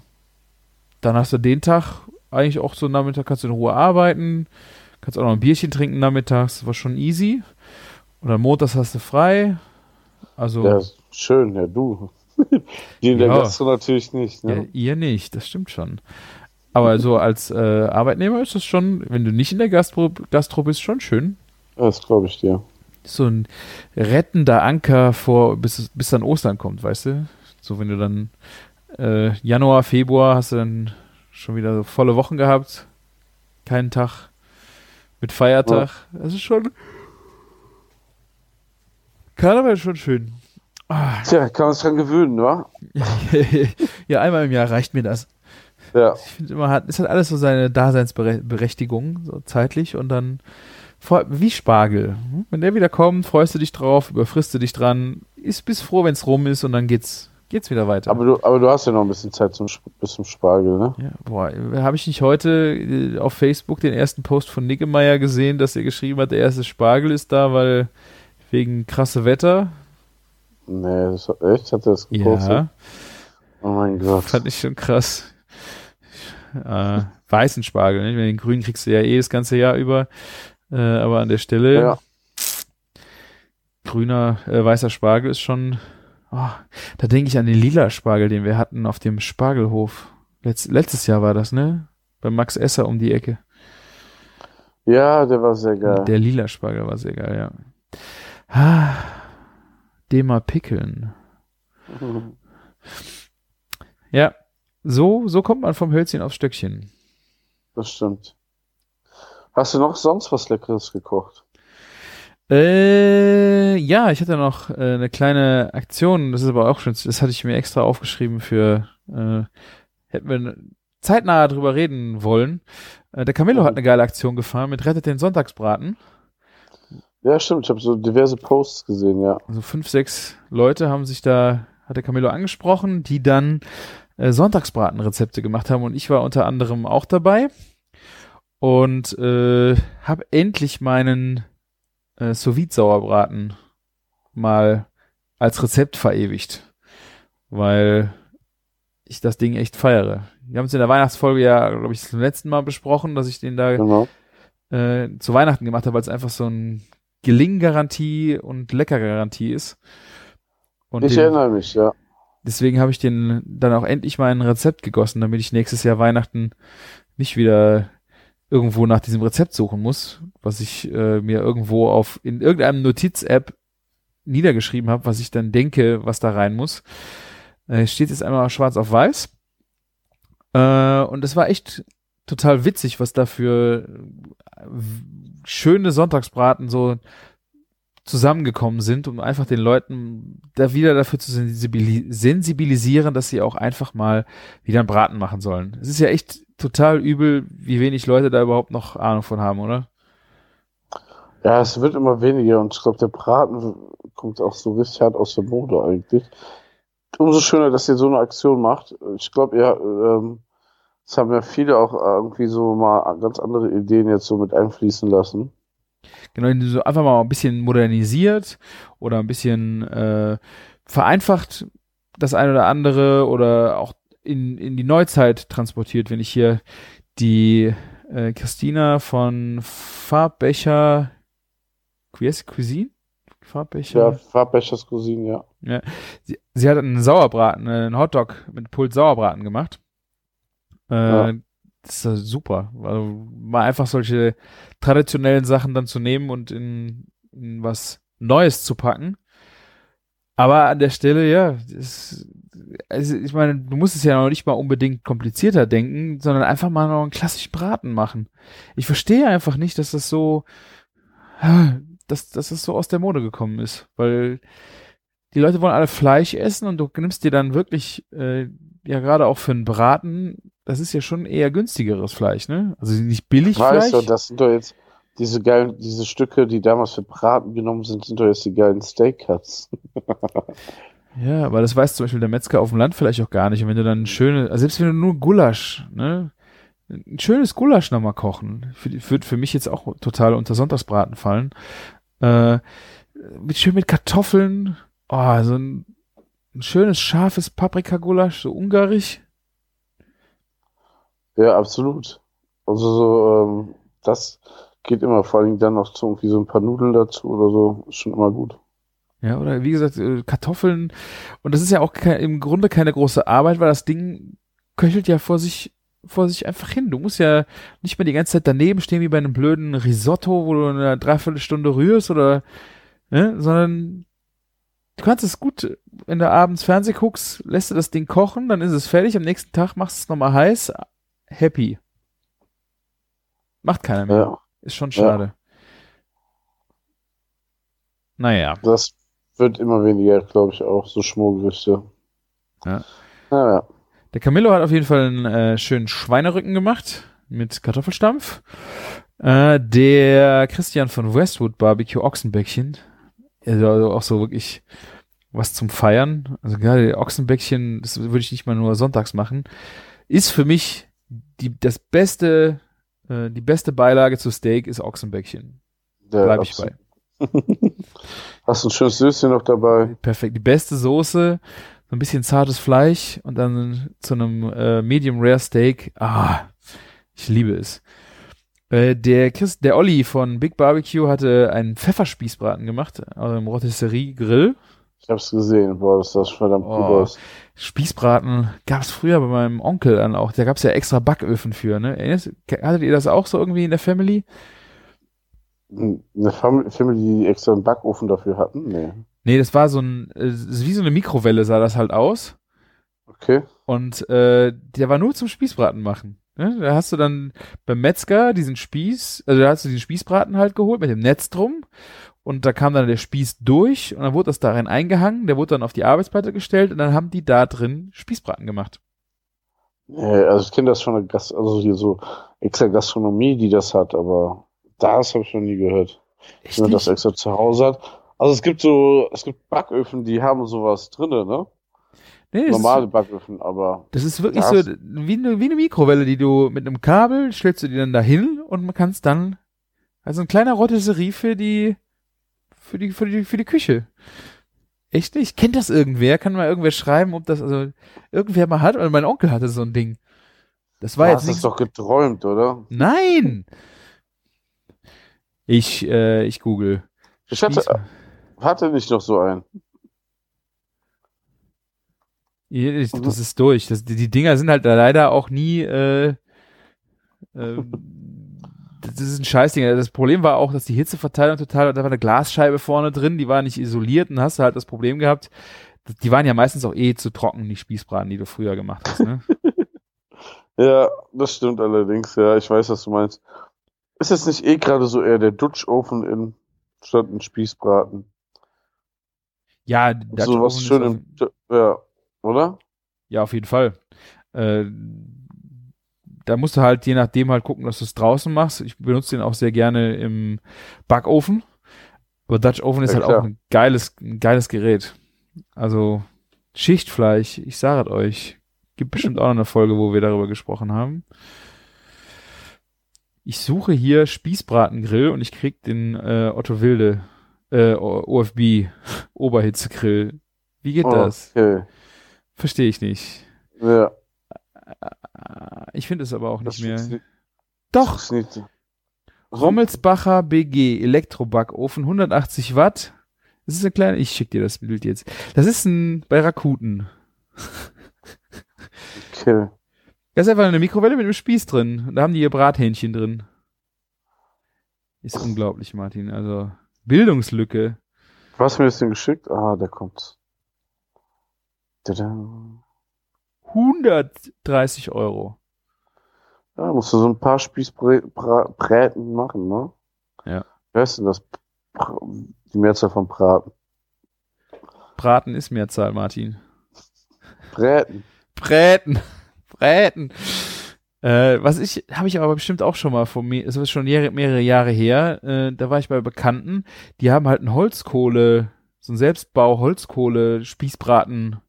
dann hast du den Tag eigentlich auch so Nachmittag, kannst du in Ruhe arbeiten, kannst auch noch ein Bierchen trinken nachmittags, war schon easy. Und dann montags hast du frei. Also. Ja, schön, ja, du. Die in der Ja. Gastro natürlich nicht, Ja, ne? ihr nicht, das stimmt schon. Aber so als äh, Arbeitnehmer ist das schon, wenn du nicht in der Gastro, Gastro bist, schon schön. Ja, das glaube ich dir. So ein rettender Anker vor, bis, es- bis dann Ostern kommt, weißt du? So, wenn du dann äh, Januar, Februar hast du dann schon wieder so volle Wochen gehabt. Keinen Tag mit Feiertag. Das ist schon. Karneval ist schon schön. Ah, Tja, kann man sich dran gewöhnen, wa? ja, einmal im Jahr reicht mir das. Ja. Ich finde immer, hat, es hat alles so seine Daseinsberechtigung, so zeitlich und dann wie Spargel. hm? Wenn der wieder kommt, freust du dich drauf, überfrisst du dich dran, ist bis froh, wenn es rum ist und dann geht's, geht's wieder weiter. Aber du, aber du hast ja noch ein bisschen Zeit zum, bis zum Spargel, ne? ja, boah, habe ich nicht heute äh, auf Facebook den ersten Post von Niggemeier gesehen, dass er geschrieben hat, der erste Spargel ist da, weil wegen krasse Wetter. Nee, das, echt? Hat er das gepostet? Ja, Oh mein Gott. fand ich schon krass. Äh, weißen Spargel, ne? den grünen kriegst du ja eh das ganze Jahr über. Äh, aber an der Stelle Ja. grüner, äh, weißer Spargel ist schon. Oh, da denke ich an den lila Spargel, den wir hatten auf dem Spargelhof. Letz, letztes Jahr war das, ne? Bei Max Esser um die Ecke. Ja, der war sehr geil. Der lila Spargel war sehr geil, ja. Ah, mal pickeln. Ja, so, so kommt man vom Hölzchen aufs Stöckchen. Das stimmt. Hast du noch sonst was Leckeres gekocht? Äh, ja, ich hatte noch äh, eine kleine Aktion, das ist aber auch schon, das hatte ich mir extra aufgeschrieben für, äh, hätten wir zeitnah drüber reden wollen. Äh, der Camillo hat eine geile Aktion gefahren mit Rettet den Sonntagsbraten. Ja, stimmt. Ich habe so diverse Posts gesehen, ja. Also fünf, sechs Leute haben sich da, hat der Camillo angesprochen, die dann äh, Sonntagsbratenrezepte gemacht haben und ich war unter anderem auch dabei und äh, habe endlich meinen äh, sous sauerbraten mal als Rezept verewigt, weil ich das Ding echt feiere. Wir haben es in der Weihnachtsfolge ja, glaube ich, zum letzten Mal besprochen, dass ich den da Genau. äh, zu Weihnachten gemacht habe, weil es einfach so ein Gelinggarantie und Leckergarantie ist. Und Ich den, erinnere mich, ja. deswegen habe ich den dann auch endlich mal in ein Rezept gegossen, damit ich nächstes Jahr Weihnachten nicht wieder irgendwo nach diesem Rezept suchen muss, was ich äh, mir irgendwo auf in irgendeinem Notiz-App niedergeschrieben habe, was ich dann denke, was da rein muss. Äh, steht jetzt einmal schwarz auf weiß. Äh, und es war echt total witzig, was da für schöne Sonntagsbraten so zusammengekommen sind, um einfach den Leuten da wieder dafür zu sensibili sensibilisieren, dass sie auch einfach mal wieder einen Braten machen sollen. Es ist ja echt total übel, wie wenig Leute da überhaupt noch Ahnung von haben, oder? Ja, es wird immer weniger und ich glaube, der Braten kommt auch so richtig hart aus der Mode eigentlich. Umso schöner, dass ihr so eine Aktion macht. Ich glaube, ja, ähm, es haben ja viele auch irgendwie so mal ganz andere Ideen jetzt so mit einfließen lassen. Genau, so einfach mal ein bisschen modernisiert oder ein bisschen äh, vereinfacht das eine oder andere oder auch in, in die Neuzeit transportiert, wenn ich hier die äh, Christina von Farbbecher? Cuisine? Farbbecher? Ja, Farbbechers Cousine, ja. Sie, sie hat einen Sauerbraten, einen Hotdog mit Puls Sauerbraten gemacht. Äh, Ja. Das ist super. Also mal einfach solche traditionellen Sachen dann zu nehmen und in, in was Neues zu packen. Aber an der Stelle, ja, das, also ich meine, du musst es ja noch nicht mal unbedingt komplizierter denken, sondern einfach mal noch einen klassischen Braten machen. Ich verstehe einfach nicht, dass das so, dass, dass das so aus der Mode gekommen ist, weil die Leute wollen alle Fleisch essen und du nimmst dir dann wirklich, äh, ja gerade auch für einen Braten, das ist ja schon eher günstigeres Fleisch, ne? Also nicht billig Weißt Fleisch. du, das sind doch jetzt diese geilen, diese Stücke, die damals für Braten genommen sind, sind doch jetzt die geilen Steak Cuts. Ja, aber das weiß zum Beispiel der Metzger auf dem Land vielleicht auch gar nicht. Und wenn du dann ein schönes, also selbst wenn du nur Gulasch, ne, ein schönes Gulasch nochmal kochen, würde für mich jetzt auch total unter Sonntagsbraten fallen. Äh, mit, schön mit Kartoffeln, oh, so ein, ein schönes, scharfes Paprikagulasch, so ungarisch. Ja, absolut. Also so, ähm, das geht immer, vor allem dann noch so irgendwie so ein paar Nudeln dazu oder so, ist schon immer gut. Ja, oder wie gesagt, äh, Kartoffeln. Und das ist ja auch im Grunde keine große Arbeit, weil das Ding köchelt ja vor sich, vor sich einfach hin. Du musst ja nicht mehr die ganze Zeit daneben stehen wie bei einem blöden Risotto, wo du in einer Dreiviertelstunde rührst oder, ne, sondern du kannst es gut, wenn du abends Fernseh guckst, lässt du das Ding kochen, dann ist es fertig, am nächsten Tag machst du es nochmal heiß, happy. Macht keiner mehr. Ja, Ist schon schade. Naja. das wird immer weniger, glaube ich, auch, so Schmorgerichte. Ja. Naja. Der Camillo hat auf jeden Fall einen äh, schönen Schweinerücken gemacht mit Kartoffelstampf. Äh, der Christian von Westwood Barbecue Ochsenbäckchen, also, also auch so wirklich was zum Feiern. Also gerade Ochsenbäckchen, das würde ich nicht mal nur sonntags machen, ist für mich die das beste, äh, die beste Beilage zu Steak ist Ochsenbäckchen. Der Bleib ich bei. Hast du ein schönes Söschen noch dabei? Perfekt. Die beste Soße, so ein bisschen zartes Fleisch und dann zu einem äh, Medium Rare Steak. Ah, ich liebe es. Äh, der Chris, der Olli von Big Barbecue hatte einen Pfefferspießbraten gemacht aus einem Rotisserie Grill. Ich hab's gesehen. Boah, das sah verdammt gut Oh. aus. Spießbraten gab es früher bei meinem Onkel dann auch. Da gab es ja extra Backöfen für, ne? Erinnerst- Hattet ihr das auch so irgendwie in der Family? Eine Fam Family, die extra einen Backofen dafür hatten? Nee. Nee, das war so ein, äh, wie so eine Mikrowelle sah das halt aus. Okay. Und äh, der war nur zum Spießbraten machen. Ne? Da hast du dann beim Metzger diesen Spieß, also da hast du diesen Spießbraten halt geholt mit dem Netz drum. Und da kam dann der Spieß durch und dann wurde das darin eingehangen, der wurde dann auf die Arbeitsplatte gestellt und dann haben die da drin Spießbraten gemacht. Also ich kenne das von der Gast, also hier so extra Gastronomie, die das hat, aber das habe ich noch nie gehört. Echt Wenn man das extra zu Hause hat. Also es gibt so, es gibt Backöfen, die haben sowas drinne, ne? Nee, Normale ist, Backöfen, aber das ist wirklich Das- so wie eine, wie eine Mikrowelle, die du mit einem Kabel stellst du die dann dahin und man kann es dann, also ein kleiner Rotisserie für die, für die, für die, für die Küche. Echt nicht? Kennt das irgendwer? Kann mal irgendwer schreiben, ob das, also, irgendwer mal hat? Oder mein Onkel hatte so ein Ding. Das war du jetzt hast nicht. es doch geträumt, oder? Nein! Ich, äh, ich google. Ich hatte, hatte nicht noch so einen. Ich- Das ist durch. Das, die, Dinger sind halt leider auch nie, äh, ähm, das ist ein Scheißding. Das Problem war auch, dass die Hitzeverteilung total, da war eine Glasscheibe vorne drin, die war nicht isoliert und hast du halt das Problem gehabt, die waren ja meistens auch eh zu trocken, die Spießbraten, die du früher gemacht hast, ne? Ja, das stimmt allerdings, ja, ich weiß, was du meinst. Ist jetzt nicht eh gerade so eher der Dutch-Ofen in statt ein Spießbraten? ja, Dutch so was schön im, ja, oder? Ja, auf jeden Fall. Äh, da musst du halt je nachdem halt gucken, dass du es draußen machst. Ich benutze den auch sehr gerne im Backofen. Aber Dutch Oven ist Ja, halt klar. auch ein geiles, ein geiles Gerät. Also Schichtfleisch, ich sage es euch. Gibt bestimmt auch noch eine Folge, wo wir darüber gesprochen haben. Ich suche hier Spießbratengrill und ich krieg den äh, Otto Wilde äh, OFB Oberhitzegrill. Wie geht das? Okay. Verstehe ich nicht. Ja. Ah, Ich finde es aber auch Das nicht mehr. funktioniert- Doch, das nicht. Rommelsbacher BG Elektrobackofen 180 Watt. Das ist ein kleiner, ich schick dir das Bild jetzt. Das ist ein bei Rakuten. Okay. Da ist einfach eine Mikrowelle mit einem Spieß drin. Und da haben die ihr Brathähnchen drin. Ist unglaublich, Martin. Also Bildungslücke. Du hast mir das denn geschickt? Ah, der kommt. Tada. 130 Euro. Ja, musst du so ein paar Spießbräten machen, ne? Ja. Wer ist denn das? Die Mehrzahl von Braten. Braten ist Mehrzahl, Martin. Bräten. Bräten. Bräten. Äh, was ich, habe ich aber bestimmt auch schon mal vor mir, es ist schon mehrere, mehrere Jahre her, äh, da war ich bei Bekannten, die haben halt einen Holzkohle, so einen Selbstbau Holzkohle Spießbraten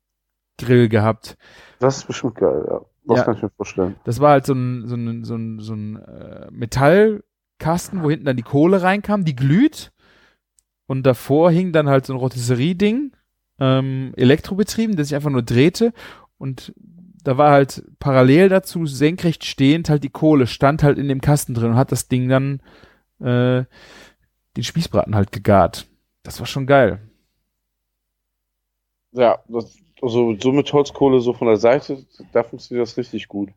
Grill gehabt. Das ist bestimmt geil, ja. Das Ja. kann ich mir vorstellen. Das war halt so ein, so ein, so ein, so ein äh, Metallkasten, wo hinten dann die Kohle reinkam, die glüht. Und davor hing dann halt so ein Rotisserie-Ding, ähm, elektrobetrieben, das sich einfach nur drehte. Und da war halt parallel dazu, senkrecht stehend, halt die Kohle, stand halt in dem Kasten drin und hat das Ding dann äh, den Spießbraten halt gegart. Das war schon geil. Ja, das, also so mit Holzkohle so von der Seite, da funktioniert das richtig gut.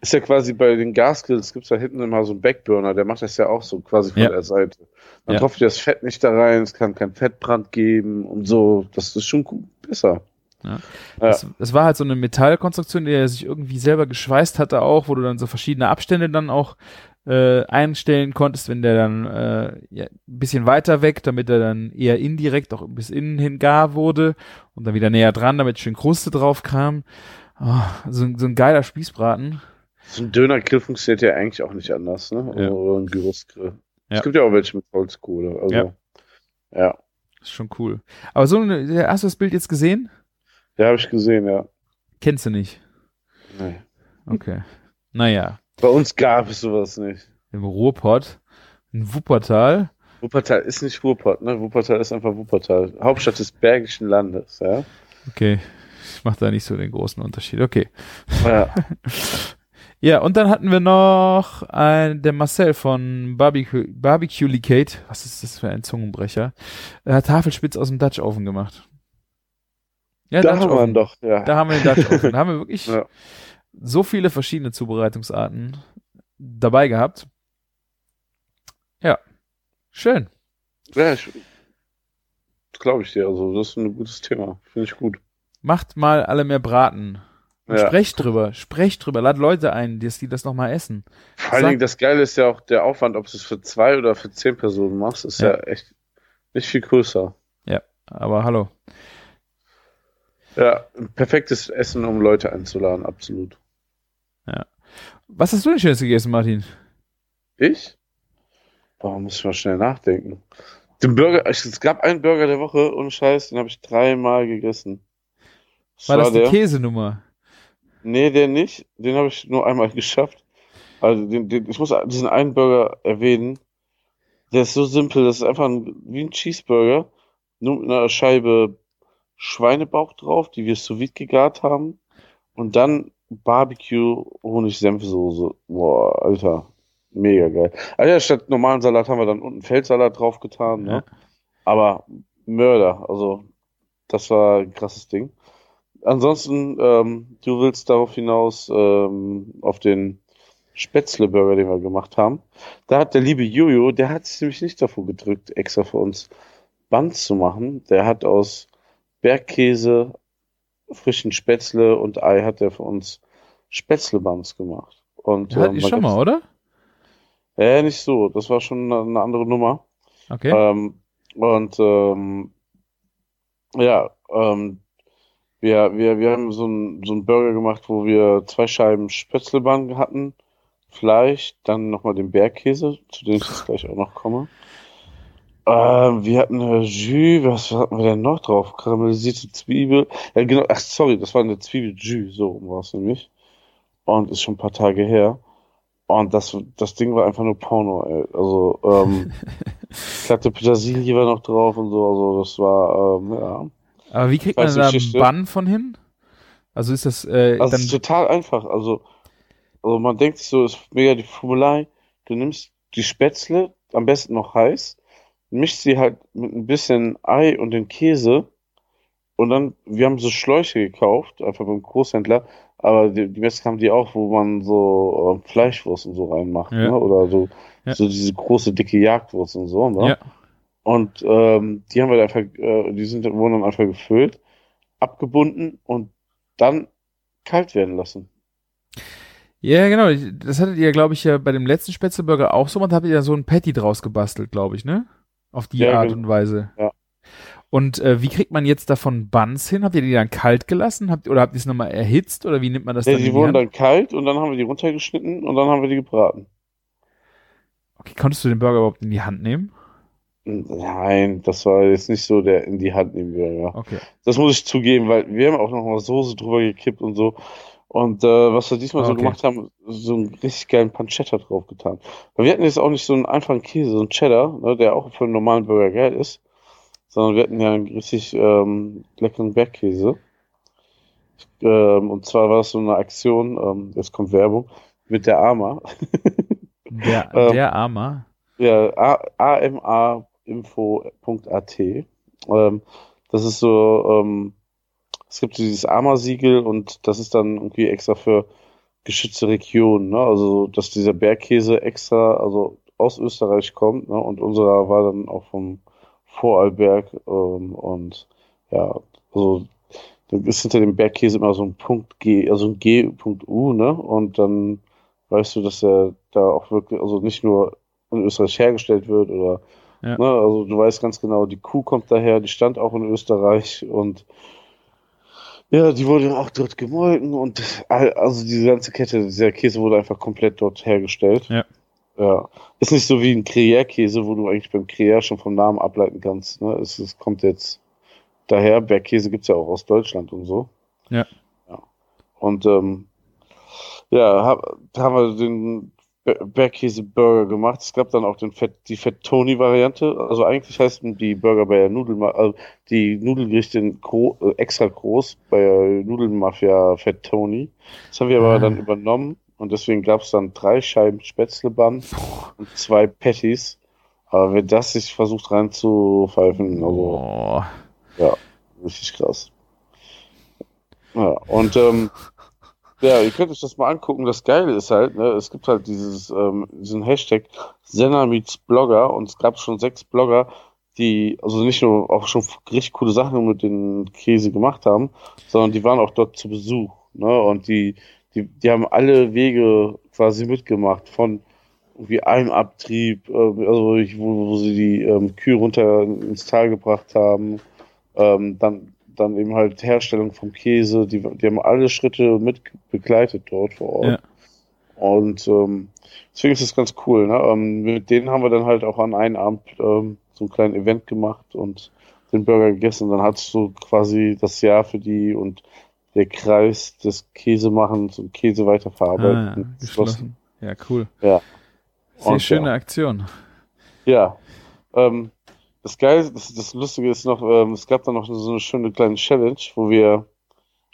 Ist ja quasi bei den Gasgrills gibt's da hinten immer so einen Backburner, der macht das ja auch so quasi von Ja. der Seite. Dann Ja. tropft das Fett nicht da rein, es kann kein Fettbrand geben und so. Das ist schon gut, besser. Ja. Das, das war halt so eine Metallkonstruktion, die er sich irgendwie selber geschweißt hatte auch, wo du dann so verschiedene Abstände dann auch äh, einstellen konntest, wenn der dann äh, ja, ein bisschen weiter weg, damit er dann eher indirekt auch bis innen hin gar wurde und dann wieder näher dran, damit schön Kruste drauf kam. Oh, so, ein- so ein geiler Spießbraten. So ein Dönergrill funktioniert ja eigentlich auch nicht anders, ne? Ja. Oder ein Gerüstgrill. Ja. Es gibt ja auch welche mit Holzkohle. Also, Ja. ja. ja. Ist schon cool. Aber so eine, hast du das Bild jetzt gesehen? Ja, habe ich gesehen, ja. Kennst du nicht? Nee. Okay. Naja, Bei uns gab es sowas nicht. im Ruhrpott, in Wuppertal. Wuppertal ist nicht Ruhrpott, ne? Wuppertal ist einfach Wuppertal. Hauptstadt des Bergischen Landes, ja. Okay, ich mach da nicht so den großen Unterschied. Okay. ja. Ja, und dann hatten wir noch ein, der Marcel von Barbecue, Barbecue Licate. Was ist das für ein Zungenbrecher? Er hat Tafelspitz aus dem Dutch Oven gemacht. Ja, da Dutch haben wir Oven. ihn doch, ja. Da haben wir den Dutch Oven. Da haben wir wirklich Ja. So viele verschiedene Zubereitungsarten dabei gehabt. Ja, schön. Ja, glaube ich dir. Also, das ist ein gutes Thema. Finde ich gut. Macht mal alle mehr Braten. Und Ja. Sprecht drüber, sprecht drüber, lad Leute ein, dass die das nochmal essen. Vor allen Sag- Dingen, das Geile ist ja auch der Aufwand, ob du es für zwei oder für zehn Personen machst, ist ja, Ja. echt nicht viel größer. Aber hallo. Ja, ein perfektes Essen, um Leute einzuladen, absolut. Was hast du denn Schönes gegessen, Martin? Ich? Boah, muss ich mal schnell nachdenken. Den Burger, es gab einen Burger der Woche, ohne Scheiß, den habe ich dreimal gegessen. Was War das die der? Käsenummer? Nee, der nicht. Den habe ich nur einmal geschafft. Also den, den, ich muss diesen einen Burger erwähnen. Der ist so simpel, das ist einfach ein, wie ein Cheeseburger, nur mit einer Scheibe Schweinebauch drauf, die wir sous vide gegart haben. Und dann Barbecue Honig-Senfsoße. Boah, Alter. Mega geil. Also ja, statt normalen Salat haben wir dann unten Feldsalat drauf getan, ne? Ja. Aber Mörder, also das war ein krasses Ding. Ansonsten, ähm, du willst darauf hinaus ähm, auf den Spätzle-Burger, den wir gemacht haben. Da hat der liebe Jojo, der hat sich nämlich nicht davor gedrückt, extra für uns Buns zu machen. Der hat aus Bergkäse, frischen Spätzle und Ei hat er für uns Spätzle-Buns gemacht. Und, Hat ähm, da schon mal, oder? Ja, nicht so. Das war schon eine, eine andere Nummer. Okay. Ähm, und ähm, ja, ähm, wir, wir, wir haben so einen so einen Burger gemacht, wo wir zwei Scheiben Spätzlebank hatten, Fleisch, dann nochmal den Bergkäse, zu dem ich jetzt gleich auch noch komme. Ähm, wir hatten äh, Jus, was hatten wir denn noch drauf? Karamellisierte Zwiebel. Ja, genau, ach sorry, das war eine Zwiebel Jus, so war es nämlich. Und ist schon ein paar Tage her. Und das, das Ding war einfach nur Porno, ey. Also, ähm, glatte Petersilie war noch drauf und so, also das war, ähm, ja. Aber wie kriegt Weißt man da einen? Bann von hin? Also ist das äh, Also dann ist total einfach. Also, also man denkt sich so, ist mega die Fummelei. Du nimmst die Spätzle, am besten noch heiß, mischst sie halt mit ein bisschen Ei und den Käse und dann, wir haben so Schläuche gekauft, einfach beim Großhändler, aber die, die Metzger haben die auch, wo man so äh, Fleischwurst und so reinmacht, Ja. ne? Oder so, Ja. so diese große, dicke Jagdwurst und so, ne? ja. Und ähm, die haben wir einfach, äh, die sind, wurden dann einfach gefüllt, abgebunden und dann kalt werden lassen. Ja, genau. Das hattet ihr, glaube ich, ja bei dem letzten Spätzleburger auch so. Und da habt ihr ja so ein Patty draus gebastelt, glaube ich, ne? Auf die Ja, Art genau. und Weise. Ja. Und äh, wie kriegt man jetzt davon Buns hin? Habt ihr die dann kalt gelassen? Habt, oder habt ihr es nochmal erhitzt? Oder wie nimmt man das Ja, dann die wurden dann kalt und dann haben wir die runtergeschnitten und dann haben wir die gebraten. Okay, konntest du den Burger überhaupt in die Hand nehmen? Nein, das war jetzt nicht so der in die Hand nehmen Burger. Okay. Das muss ich zugeben, weil wir haben auch noch mal Soße drüber gekippt und so. Und äh, was wir diesmal so Okay. gemacht haben, so einen richtig geilen Pancetta drauf getan. Weil wir hatten jetzt auch nicht so einen einfachen Käse, so einen Cheddar, ne, der auch für einen normalen Burger geil ist, sondern wir hatten ja einen richtig ähm, leckeren Bergkäse. Ähm, und zwar war das so eine Aktion, ähm, jetzt kommt Werbung, mit der Ama. Der, Ähm, der Armer. Ja, A- amainfo.at. Ähm, das ist so, ähm, es gibt dieses AMA-Siegel und das ist dann irgendwie extra für geschützte Regionen, ne? Also, dass dieser Bergkäse extra, also aus Österreich kommt, ne? Und unserer war dann auch vom Vorarlberg, ähm, und ja, also da ist hinter dem Bergkäse immer so ein Punkt G, also ein G.U, ne? Und dann weißt du, dass er da auch wirklich, also nicht nur in Österreich hergestellt wird oder, Ja. ne, also du weißt ganz genau, die Kuh kommt daher, die stand auch in Österreich und ja, die wurde auch dort gemolken und also diese ganze Kette, dieser Käse wurde einfach komplett dort hergestellt. Ja. Ja. Ist nicht so wie ein Gruyère-Käse, wo du eigentlich beim Gruyère schon vom Namen ableiten kannst. Ne? Es, es kommt jetzt daher. Bergkäse gibt's ja auch aus Deutschland und so. Ja. ja. Und ähm, ja, hab, da haben wir den Bergkäse-Burger gemacht. Es gab dann auch den Fett, die Fettoni-Variante. Also eigentlich heißen die Burger bei der Nudelma also die Nudelgerichte äh, extra groß bei der Nudelmafia Fettoni. Das haben wir aber Ah. dann übernommen und deswegen gab es dann drei Scheiben Spätzlebann und zwei Patties. Aber wer das sich versucht reinzupfeifen, also Oh. richtig krass. Ja, und ähm, ja, ihr könnt euch das mal angucken. Das Geile ist halt, ne, es gibt halt dieses, ähm, diesen Hashtag Senna meets Blogger und es gab schon sechs Blogger, die also nicht nur auch schon richtig coole Sachen mit den Käse gemacht haben, sondern die waren auch dort zu Besuch. Ne? Und die, die, die haben alle Wege quasi mitgemacht von irgendwie Almabtrieb, äh, also wo, wo sie die ähm, Kühe runter ins Tal gebracht haben, ähm, dann, dann eben halt Herstellung vom Käse, die, die haben alle Schritte mit begleitet dort vor Ort. Ja. Und ähm, deswegen ist das ganz cool. Ne? Ähm, mit denen haben wir dann halt auch an einem Abend ähm, so ein kleines Event gemacht und den Burger gegessen. Dann hattest du quasi das Jahr für die und der Kreis des Käsemachens und Käse Ah, weiterverarbeiten. geschlossen. Ja, cool. Ja. Sehr Und, schöne ja. Aktion. Ja. Ähm, das Geile, das, das Lustige ist noch, ähm, es gab dann noch so eine schöne kleine Challenge, wo wir,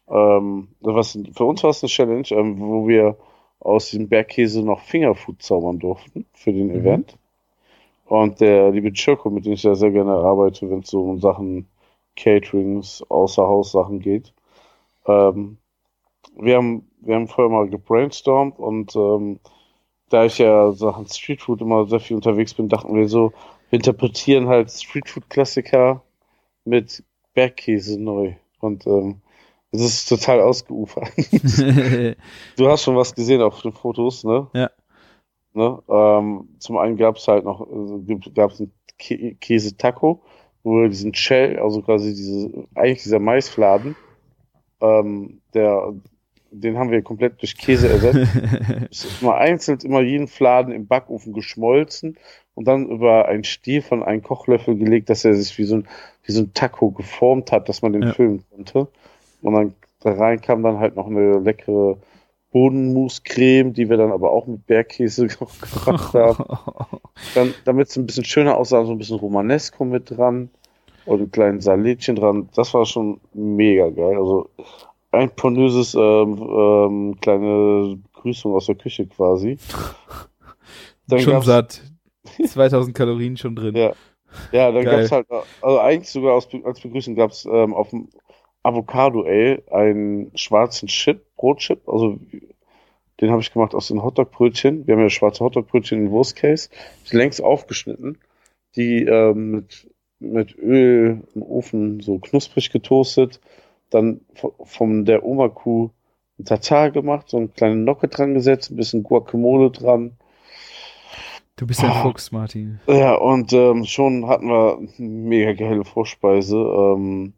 ähm, was, für uns war es eine Challenge, ähm, wo wir aus dem Bergkäse noch Fingerfood zaubern durften für den Mhm. Event. Und der liebe Chirko, mit dem ich ja sehr gerne arbeite, wenn es so um Sachen Caterings, Außerhaussachen geht, ähm, wir haben, wir haben vorher mal gebrainstormt und ähm, da ich ja Sachen Streetfood immer sehr viel unterwegs bin, dachten wir so, wir interpretieren halt Streetfood-Klassiker mit Bergkäse neu. Und ähm, es ist total ausgeufert. Du hast schon was gesehen auf den Fotos, ne? Ja. Ne? Ähm, zum einen gab es halt noch, äh, gab es einen Kä Käse-Taco, wo wir diesen Shell, also quasi diese, eigentlich dieser Maisfladen, ähm, der, den haben wir komplett durch Käse ersetzt. Es ist immer einzeln immer jeden Fladen im Backofen geschmolzen und dann über einen Stiel von einem Kochlöffel gelegt, dass er sich wie so ein, wie so ein Taco geformt hat, dass man den Ja. füllen konnte. Und dann da rein kam dann halt noch eine leckere Bodenmuscreme, die wir dann aber auch mit Bergkäse gemacht haben. Dann, damit es ein bisschen schöner aussah, so ein bisschen Romanesco mit dran und ein kleines Salätchen dran. Das war schon mega geil. Also ein pornöses ähm, ähm, kleine Begrüßung aus der Küche quasi. Dann schon satt. 2000 Kalorien schon drin. Ja. Ja, dann Geil. gab's halt, also eigentlich sogar aus, als Begrüßung gab's ähm, auf dem Avocado Ale einen schwarzen Chip, Brotchip, also den habe ich gemacht aus den Hotdog-Brötchen. Wir haben ja schwarze Hotdog-Brötchen in Wurstcase, die längst aufgeschnitten, die ähm, mit, mit Öl im Ofen so knusprig getoastet, dann v- von der Oma-Kuh ein Tatar gemacht, so eine kleine Nocke dran gesetzt, ein bisschen Guacamole dran, Du bist ein Ah. Fuchs, Martin. ja, und ähm, schon hatten wir eine mega geile Vorspeise, ähm,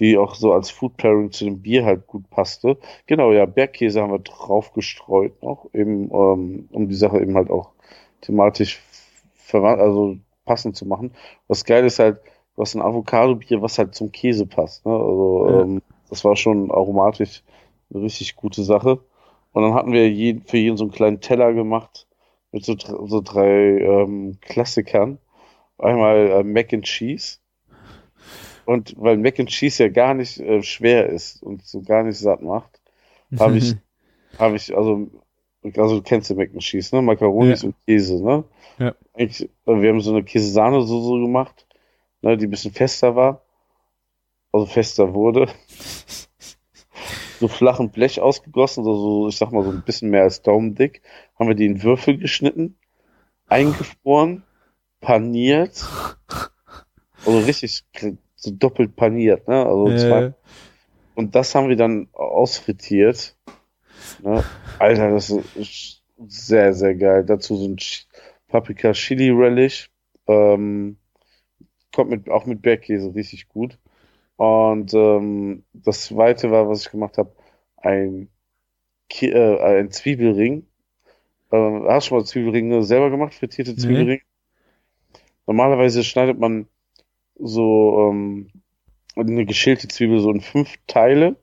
die auch so als Food Pairing zu dem Bier halt gut passte. Genau, ja, Bergkäse haben wir drauf gestreut noch, eben, ähm, um die Sache eben halt auch thematisch verwandt, also passend zu machen. Was geil ist halt, du hast ein Avocado-Bier, was halt zum Käse passt. Ne? Also Ja. ähm, das war schon aromatisch eine richtig gute Sache. Und dann hatten wir jeden, für jeden so einen kleinen Teller gemacht mit so, so drei ähm, Klassikern. Einmal äh, Mac and Cheese. Und weil Mac and Cheese ja gar nicht äh, schwer ist und so gar nicht satt macht, habe ich, habe ich, also, also du kennst ja Mac and Cheese, ne? Macaronis Ja. und Käse, ne? Ja. Eigentlich, äh, wir haben so eine Käsesahne-Soße gemacht, ne, die ein bisschen fester war. Also fester wurde. so flachen Blech ausgegossen, so, so, ich sag mal, so ein bisschen mehr als daumendick. Haben wir die in Würfel geschnitten, eingefroren, paniert. Also richtig so doppelt paniert, ne? Also zwei, äh, und das haben wir dann ausfrittiert. Ne? Alter, das ist sehr, sehr geil. Dazu so ein Paprika Chili Relish. Ähm, kommt mit, auch mit Bergkäse richtig gut. Und ähm, das zweite war, was ich gemacht habe, ein, Ki äh, ein Zwiebelring. Ähm, hast du schon mal Zwiebelringe selber gemacht? Frittierte Nee. Zwiebelringe? Normalerweise schneidet man so ähm, eine geschälte Zwiebel so in fünf Teile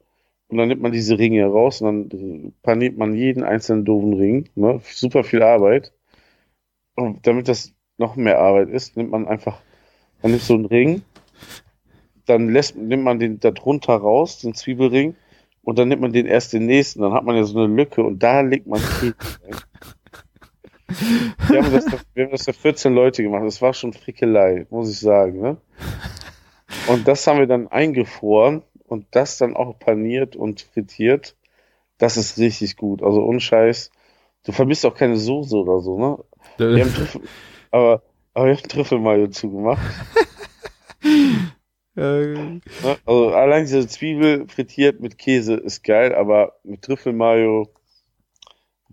und dann nimmt man diese Ringe raus und dann paniert man jeden einzelnen doofen Ring. Ne? Super viel Arbeit. Und damit das noch mehr Arbeit ist, nimmt man einfach, man nimmt so einen Ring, dann lässt, nimmt man den da drunter raus, den Zwiebelring, und dann nimmt man den erst den nächsten, dann hat man ja so eine Lücke und da legt man Käse rein. Wir haben das, wir haben das für 14 Leute gemacht. Das war schon Frickelei, muss ich sagen. Ne? Und das haben wir dann eingefroren und das dann auch paniert und frittiert. Das ist richtig gut. Also unscheiß. Du vermisst auch keine Soße oder so, ne? Wir haben Trüffel, aber, aber wir haben Trüffelmayo zugemacht. Ne? Also allein diese Zwiebel frittiert mit Käse ist geil, aber mit Trüffelmayo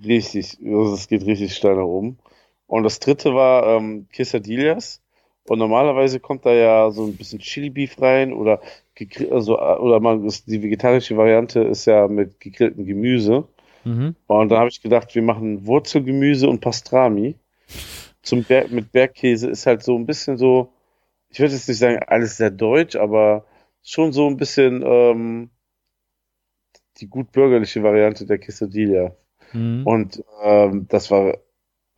richtig, also es geht richtig steil nach oben. Und das dritte war ähm, Quesadillas. Und normalerweise kommt da ja so ein bisschen Chili Beef rein oder also, oder man ist, die vegetarische Variante ist ja mit gegrilltem Gemüse. mhm. Und dann habe ich gedacht, wir machen Wurzelgemüse und Pastrami. Zum Ber mit Bergkäse ist halt so ein bisschen so, ich würde jetzt nicht sagen, alles sehr deutsch, aber schon so ein bisschen ähm, die gut bürgerliche Variante der Quesadilla. Mhm. Und ähm, das war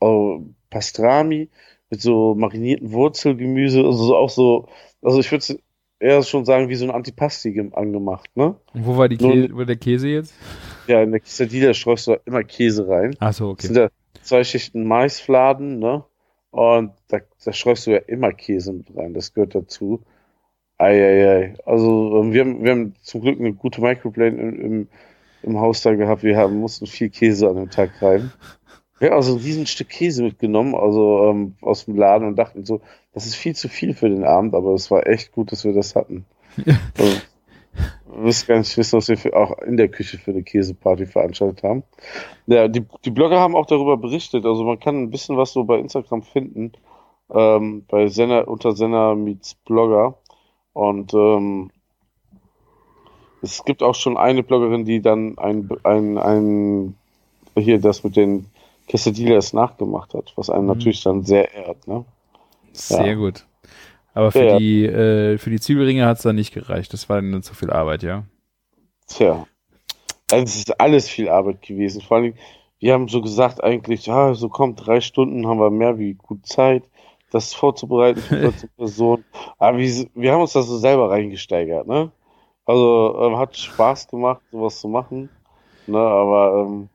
oh, Pastrami mit so marinierten Wurzelgemüse, also so auch so, also ich würde eher schon sagen, wie so ein Antipasti gem- angemacht, ne? Und wo war, die Käse, wo der Käse jetzt? Ja, in der Quesadilla streust du immer Käse rein. Achso, Das okay. sind ja zwei Schichten Maisfladen, ne? Und da, da streust du ja immer Käse mit rein, das gehört dazu. Eieiei. Also ähm, wir haben, wir haben zum Glück eine gute Microplane im, im, im Haus da gehabt. Wir haben, mussten viel Käse an dem Tag rein. Wir haben also ein Riesenstück Käse mitgenommen, also ähm, aus dem Laden und dachten so, das ist viel zu viel für den Abend, aber es war echt gut, dass wir das hatten. Also, ihr wisst gar nicht wissen, was wir für, auch in der Küche für eine Käseparty veranstaltet haben. Ja, die, die Blogger haben auch darüber berichtet. Also man kann ein bisschen was so bei Instagram finden, ähm, bei Senna, unter Senna meets Blogger. Und ähm, es gibt auch schon eine Bloggerin, die dann ein, ein, ein hier das mit den Quesadillas nachgemacht hat, was einen Mhm. natürlich dann sehr ehrt, ne? Sehr Ja. gut. Aber für Ja. die, äh, für die Zwiebelringe hat es dann nicht gereicht. Das war dann zu viel Arbeit, ja. Tja. Also es ist alles viel Arbeit gewesen. Vor allem, wir haben so gesagt eigentlich, ja, so kommt drei Stunden haben wir mehr wie gut Zeit, das vorzubereiten für 14 Personen. Aber wir, wir haben uns da so selber reingesteigert, ne? Also ähm, hat Spaß gemacht, sowas zu machen. Ne, aber ähm,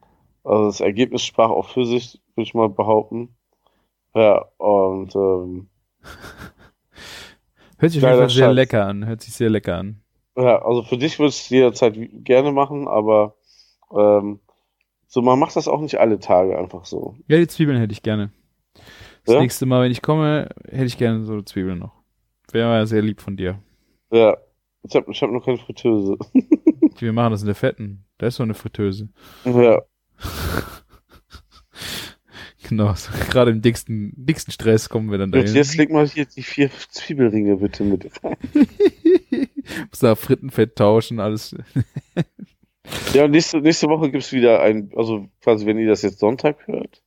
also das Ergebnis sprach auch für sich, würde ich mal behaupten. Ja, und ähm, Hört sich auf jeden Fall sehr Scheiß. lecker an. Hört sich sehr lecker an. ja, also für dich würde ich es jederzeit gerne machen, aber ähm, so man macht das auch nicht alle Tage einfach so. Ja, die Zwiebeln hätte ich gerne. Das Ja? nächste Mal, wenn ich komme, hätte ich gerne so Zwiebeln noch. Wäre ja sehr lieb von dir. Ja, ich habe ich hab noch keine Fritteuse. Wir machen das in der Fetten. Da ist so eine Fritteuse. ja, Genau. So, gerade im dicksten, dicksten Stress kommen wir dann und dahin. jetzt leg mal hier die vier Zwiebelringe bitte mit. Muss da Frittenfett tauschen, alles. Ja, nächste, nächste Woche gibt's wieder ein, also quasi, wenn ihr das jetzt Sonntag hört,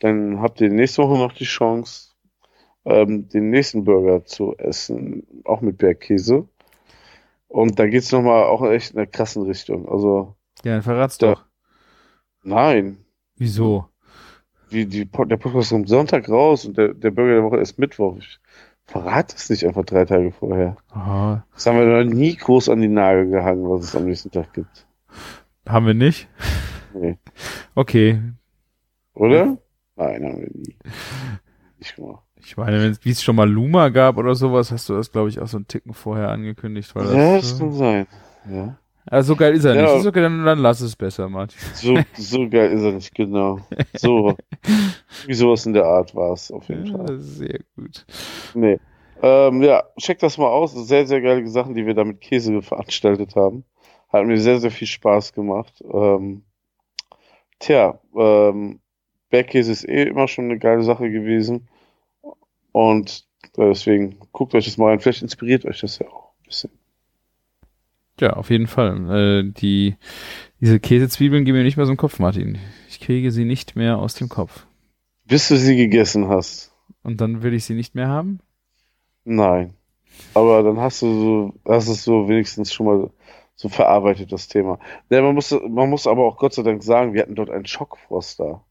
dann habt ihr nächste Woche noch die Chance, ähm, den nächsten Burger zu essen, auch mit Bergkäse. Und da geht's nochmal auch echt in einer krassen Richtung. Also, Ja, dann verrat's Ja. doch. nein. Wieso? Die, die, der Podcast kommt Sonntag raus und der, der Burger der Woche ist Mittwoch. Ich verrate es nicht einfach drei Tage vorher. Aha. Das haben wir noch nie groß an die Nagel gehangen, was es am nächsten Tag gibt. Haben wir nicht? Nee. Okay. Oder? Nein, haben wir nie. Nicht gemacht. Ich meine, wenn wie es schon mal Luma gab oder sowas, hast du das, glaube ich, auch so einen Ticken vorher angekündigt. Weil Ja, das, das äh, kann sein. Ja. also so geil ist er Ja. nicht. Ist okay, dann, dann lass es besser, Martin. So, so geil ist er nicht, genau. So. Wie sowas in der Art war es auf jeden Ja, Fall. sehr gut. Nee. Ähm, ja, check das mal aus. Sehr, sehr geile Sachen, die wir da mit Käse veranstaltet haben. Hat mir sehr, sehr viel Spaß gemacht. Ähm, tja, ähm, Bergkäse ist eh immer schon eine geile Sache gewesen. Und deswegen guckt euch das mal an. Vielleicht inspiriert euch das ja auch ein bisschen. Ja, auf jeden Fall. Äh, die, diese Käsezwiebeln gehen mir nicht mehr so im Kopf, Martin. Ich kriege sie nicht mehr aus dem Kopf. Bis du sie gegessen hast. Und dann will ich sie nicht mehr haben? Nein. Aber dann hast du so, hast es so wenigstens schon mal so verarbeitet, das Thema. Ja, man muss, man muss aber auch Gott sei Dank sagen, wir hatten dort einen Schockfroster.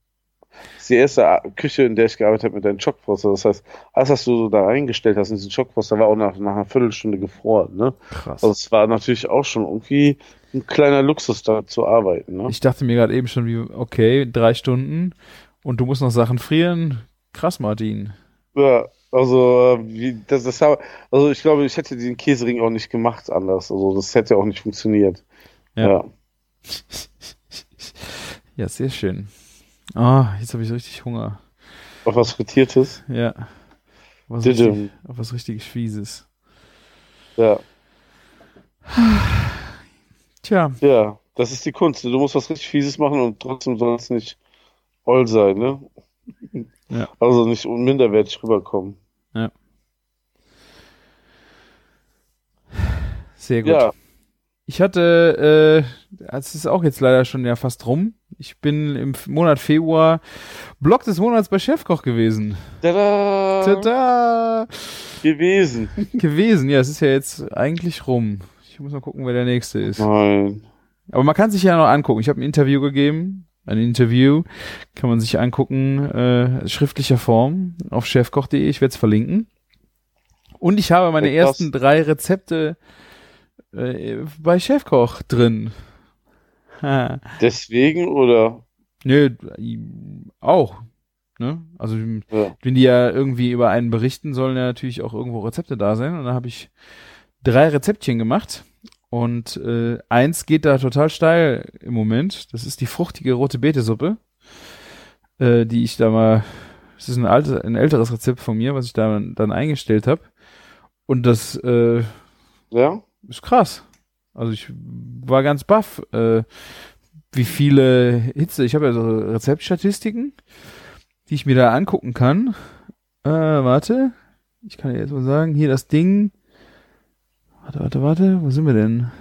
Das ist die erste Küche, in der ich gearbeitet habe mit einem Schockfroster. Das heißt, alles, was du so da reingestellt hast in diesen Schockfroster, war auch nach, nach einer Viertelstunde gefroren, ne? Krass. Also es war natürlich auch schon irgendwie ein kleiner Luxus, da zu arbeiten, ne? Ich dachte mir gerade eben schon, wie, okay, drei Stunden und du musst noch Sachen frieren. Krass, Martin. Ja, also, wie, das, das, also ich glaube, ich hätte den Käsering auch nicht gemacht anders. Also das hätte auch nicht funktioniert. Ja. ja. Ja, sehr schön. Ah, jetzt habe ich richtig Hunger. Auf was Frittiertes? Ja. Was Didim. richtig, auf was richtig Fieses. Ja. Tja, Ja, das ist die Kunst. Du musst was richtig Fieses machen und trotzdem soll es nicht all sein, ne? Ja. Also nicht minderwertig rüberkommen. sehr gut. Ja, Ich hatte, äh, es ist auch jetzt leider schon ja fast rum. Ich bin im Monat Februar Blog des Monats bei Chefkoch gewesen. tada! Tada! Gewesen. gewesen. Ja, es ist ja jetzt eigentlich rum. Ich muss mal gucken, wer der nächste ist. Nein. Aber man kann sich ja noch angucken. Ich habe ein Interview gegeben. Ein Interview kann man sich angucken, äh, schriftlicher Form auf chefkoch.de. Ich werde es verlinken. Und ich habe meine krass. ersten drei Rezepte äh, bei Chefkoch drin. Deswegen oder? Nö, auch. Ne? Also Ja. wenn die ja irgendwie über einen berichten, sollen ja natürlich auch irgendwo Rezepte da sein. Und da habe ich drei Rezeptchen gemacht. Und äh, eins geht da total steil im Moment. Das ist die fruchtige rote Betesuppe, äh, die ich da mal. Das ist ein, altes, ein älteres Rezept von mir, was ich da dann eingestellt habe. Und das äh, Ja? ist krass. Also ich war ganz baff, äh, wie viele Hitze. Ich habe ja so Rezeptstatistiken, die ich mir da angucken kann. Äh, warte. Ich kann dir jetzt mal sagen, hier das Ding. Warte, warte, warte. Wo sind wir denn?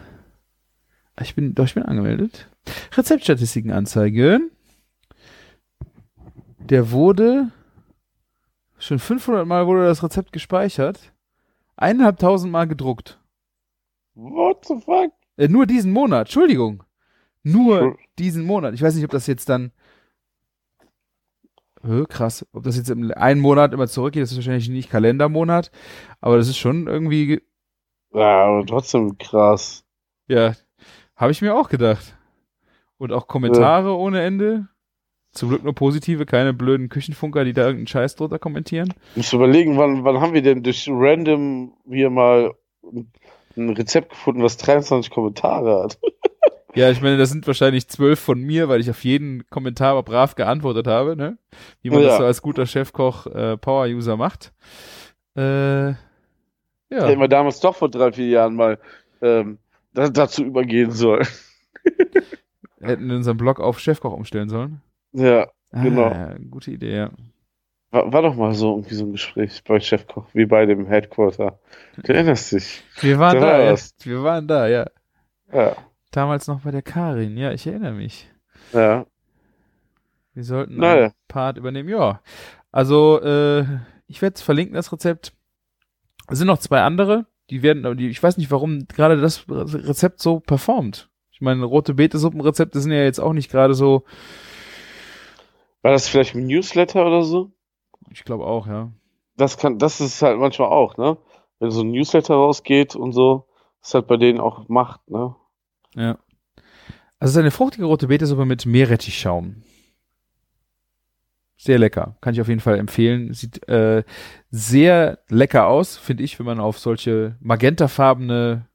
Ah, Ich bin, doch, ich bin angemeldet. Rezeptstatistiken anzeigen. Der wurde, schon 500 Mal wurde das Rezept gespeichert. Eineinhalbtausend Mal gedruckt. What the fuck? Äh, nur diesen Monat, Entschuldigung. Nur Cool. diesen Monat. Ich weiß nicht, ob das jetzt dann. Hö, krass. Ob das jetzt im einen Monat immer zurückgeht, das ist wahrscheinlich nicht Kalendermonat. Aber das ist schon irgendwie. Ja, aber trotzdem krass. Ja, habe ich mir auch gedacht. Und auch Kommentare ohne Ende. Zum Glück nur positive, keine blöden Küchenfunker, die da irgendeinen Scheiß drunter kommentieren. Ich muss überlegen, wann, wann haben wir denn durch random hier mal ein Rezept gefunden, was 23 Kommentare hat? Ja, ich meine, das sind wahrscheinlich zwölf von mir, weil ich auf jeden Kommentar aber brav geantwortet habe, ne? Wie man Ja. das so als guter Chefkoch äh, Power-User macht. Äh, ja. Hätten wir damals doch vor drei, vier Jahren mal ähm, da, dazu übergehen sollen. hätten unseren Blog auf Chefkoch umstellen sollen. Ja, Genau. Ah, gute Idee, ja. War, war doch mal so irgendwie so ein Gespräch bei Chefkoch, wie bei dem Headquarter. Du erinnerst dich? Wir waren Da da, war ja. was. Wir waren da, ja. Ja, Damals noch bei der Karin, ja, ich erinnere mich. ja. Wir sollten Naja. einen Part übernehmen, ja. Also, äh, ich werde es verlinken, das Rezept. Es sind noch zwei andere, die werden, aber die, ich weiß nicht, warum gerade das Rezept so performt. Ich meine, rote Beete-Suppenrezepte sind ja jetzt auch nicht gerade so, War das vielleicht ein Newsletter oder so? Ich glaube auch, ja. Das kann, das ist halt manchmal auch, ne? Wenn so ein Newsletter rausgeht und so, ist halt bei denen auch Macht, ne? Ja. Also es ist eine fruchtige rote Betesuppe mit Meerrettichschaum. Sehr lecker. Kann ich auf jeden Fall empfehlen. Sieht äh, sehr lecker aus, finde ich, wenn man auf solche magentafarbene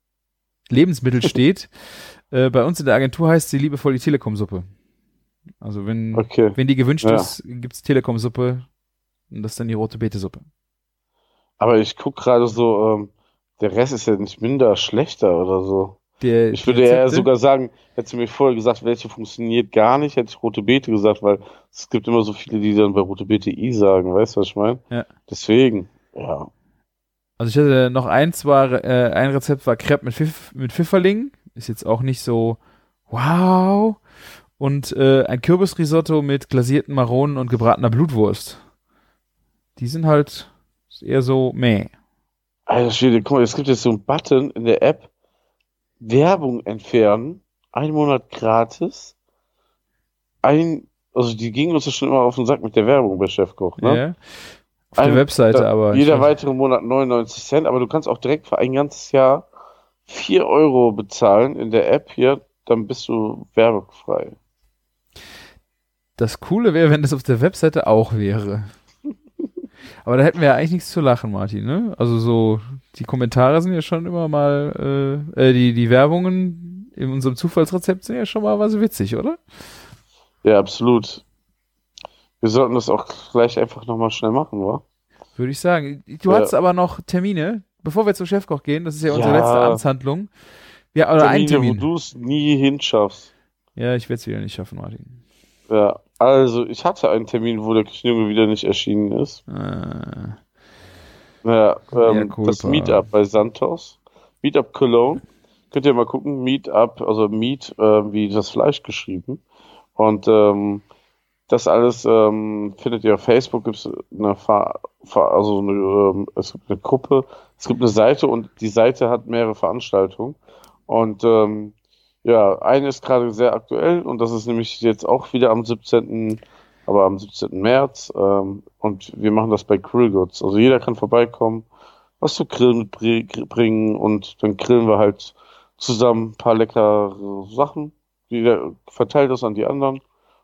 Lebensmittel steht. äh, bei uns in der Agentur heißt sie liebevoll die Telekom-Suppe. Also wenn, Okay. wenn die gewünscht Ja. ist, gibt's Telekom-Suppe und das ist dann die rote Betesuppe. Aber ich guck gerade so, ähm, der Rest ist ja nicht minder schlechter oder so. Der, Ich würde ja Rezepte- sogar sagen, hättest du mir vorher gesagt, welche funktioniert gar nicht, hätte ich Rote Beete gesagt, weil es gibt immer so viele, die dann bei Rote Beete I sagen, weißt du, was ich meine? Ja. Deswegen, ja. Also ich hatte noch eins war, äh, ein Rezept war Crepe mit, Pfiff, mit Pfifferling. Ist jetzt auch nicht so wow. Und äh, ein Kürbisrisotto mit glasierten Maronen und gebratener Blutwurst. Die sind halt eher so meh. Alter Schwede, guck mal, es gibt jetzt so einen Button in der App, Werbung entfernen, ein Monat gratis, ein, also die gingen uns ja schon immer auf den Sack mit der Werbung bei Chefkoch, ne? Ja. Auf der Ein- Webseite Da- aber. Jeder weitere Monat 99 Cent, aber du kannst auch direkt für ein ganzes Jahr 4 Euro bezahlen in der App hier, dann bist du werbefrei. Das Coole wäre, wenn das auf der Webseite auch wäre. Aber da hätten wir ja eigentlich nichts zu lachen, Martin, ne? Also so, die Kommentare sind ja schon immer mal, äh, äh, die, die Werbungen in unserem Zufallsrezept sind ja schon mal was witzig, oder? Ja, absolut. Wir sollten das auch gleich einfach nochmal schnell machen, wa? Würde ich sagen. Du Ja. hattest aber noch Termine, bevor wir zum Chefkoch gehen, das ist ja unsere Ja. letzte Amtshandlung. Ja, oder ein Termine, wo Termin. du es nie hinschaffst. Ja, ich werde es wieder nicht schaffen, Martin. Ja, also ich hatte einen Termin, wo der Küchenjunge wieder nicht erschienen ist. Äh, Ja, ähm, das Meetup bei Santos. Meetup Cologne. Könnt ihr mal gucken. Meetup, also Meet, äh, wie das Fleisch geschrieben. Und ähm, das alles ähm, findet ihr auf Facebook. Gibt es eine, also eine, ähm, es gibt eine Gruppe, es gibt eine Seite und die Seite hat mehrere Veranstaltungen. Und ähm, ja, eine ist gerade sehr aktuell und das ist nämlich jetzt auch wieder am 17. aber am 17. März. Ähm, und wir machen das bei Grillgoods. Also jeder kann vorbeikommen, was zu grillen mitbringen und dann grillen wir halt zusammen ein paar leckere Sachen. Jeder verteilt das an die anderen.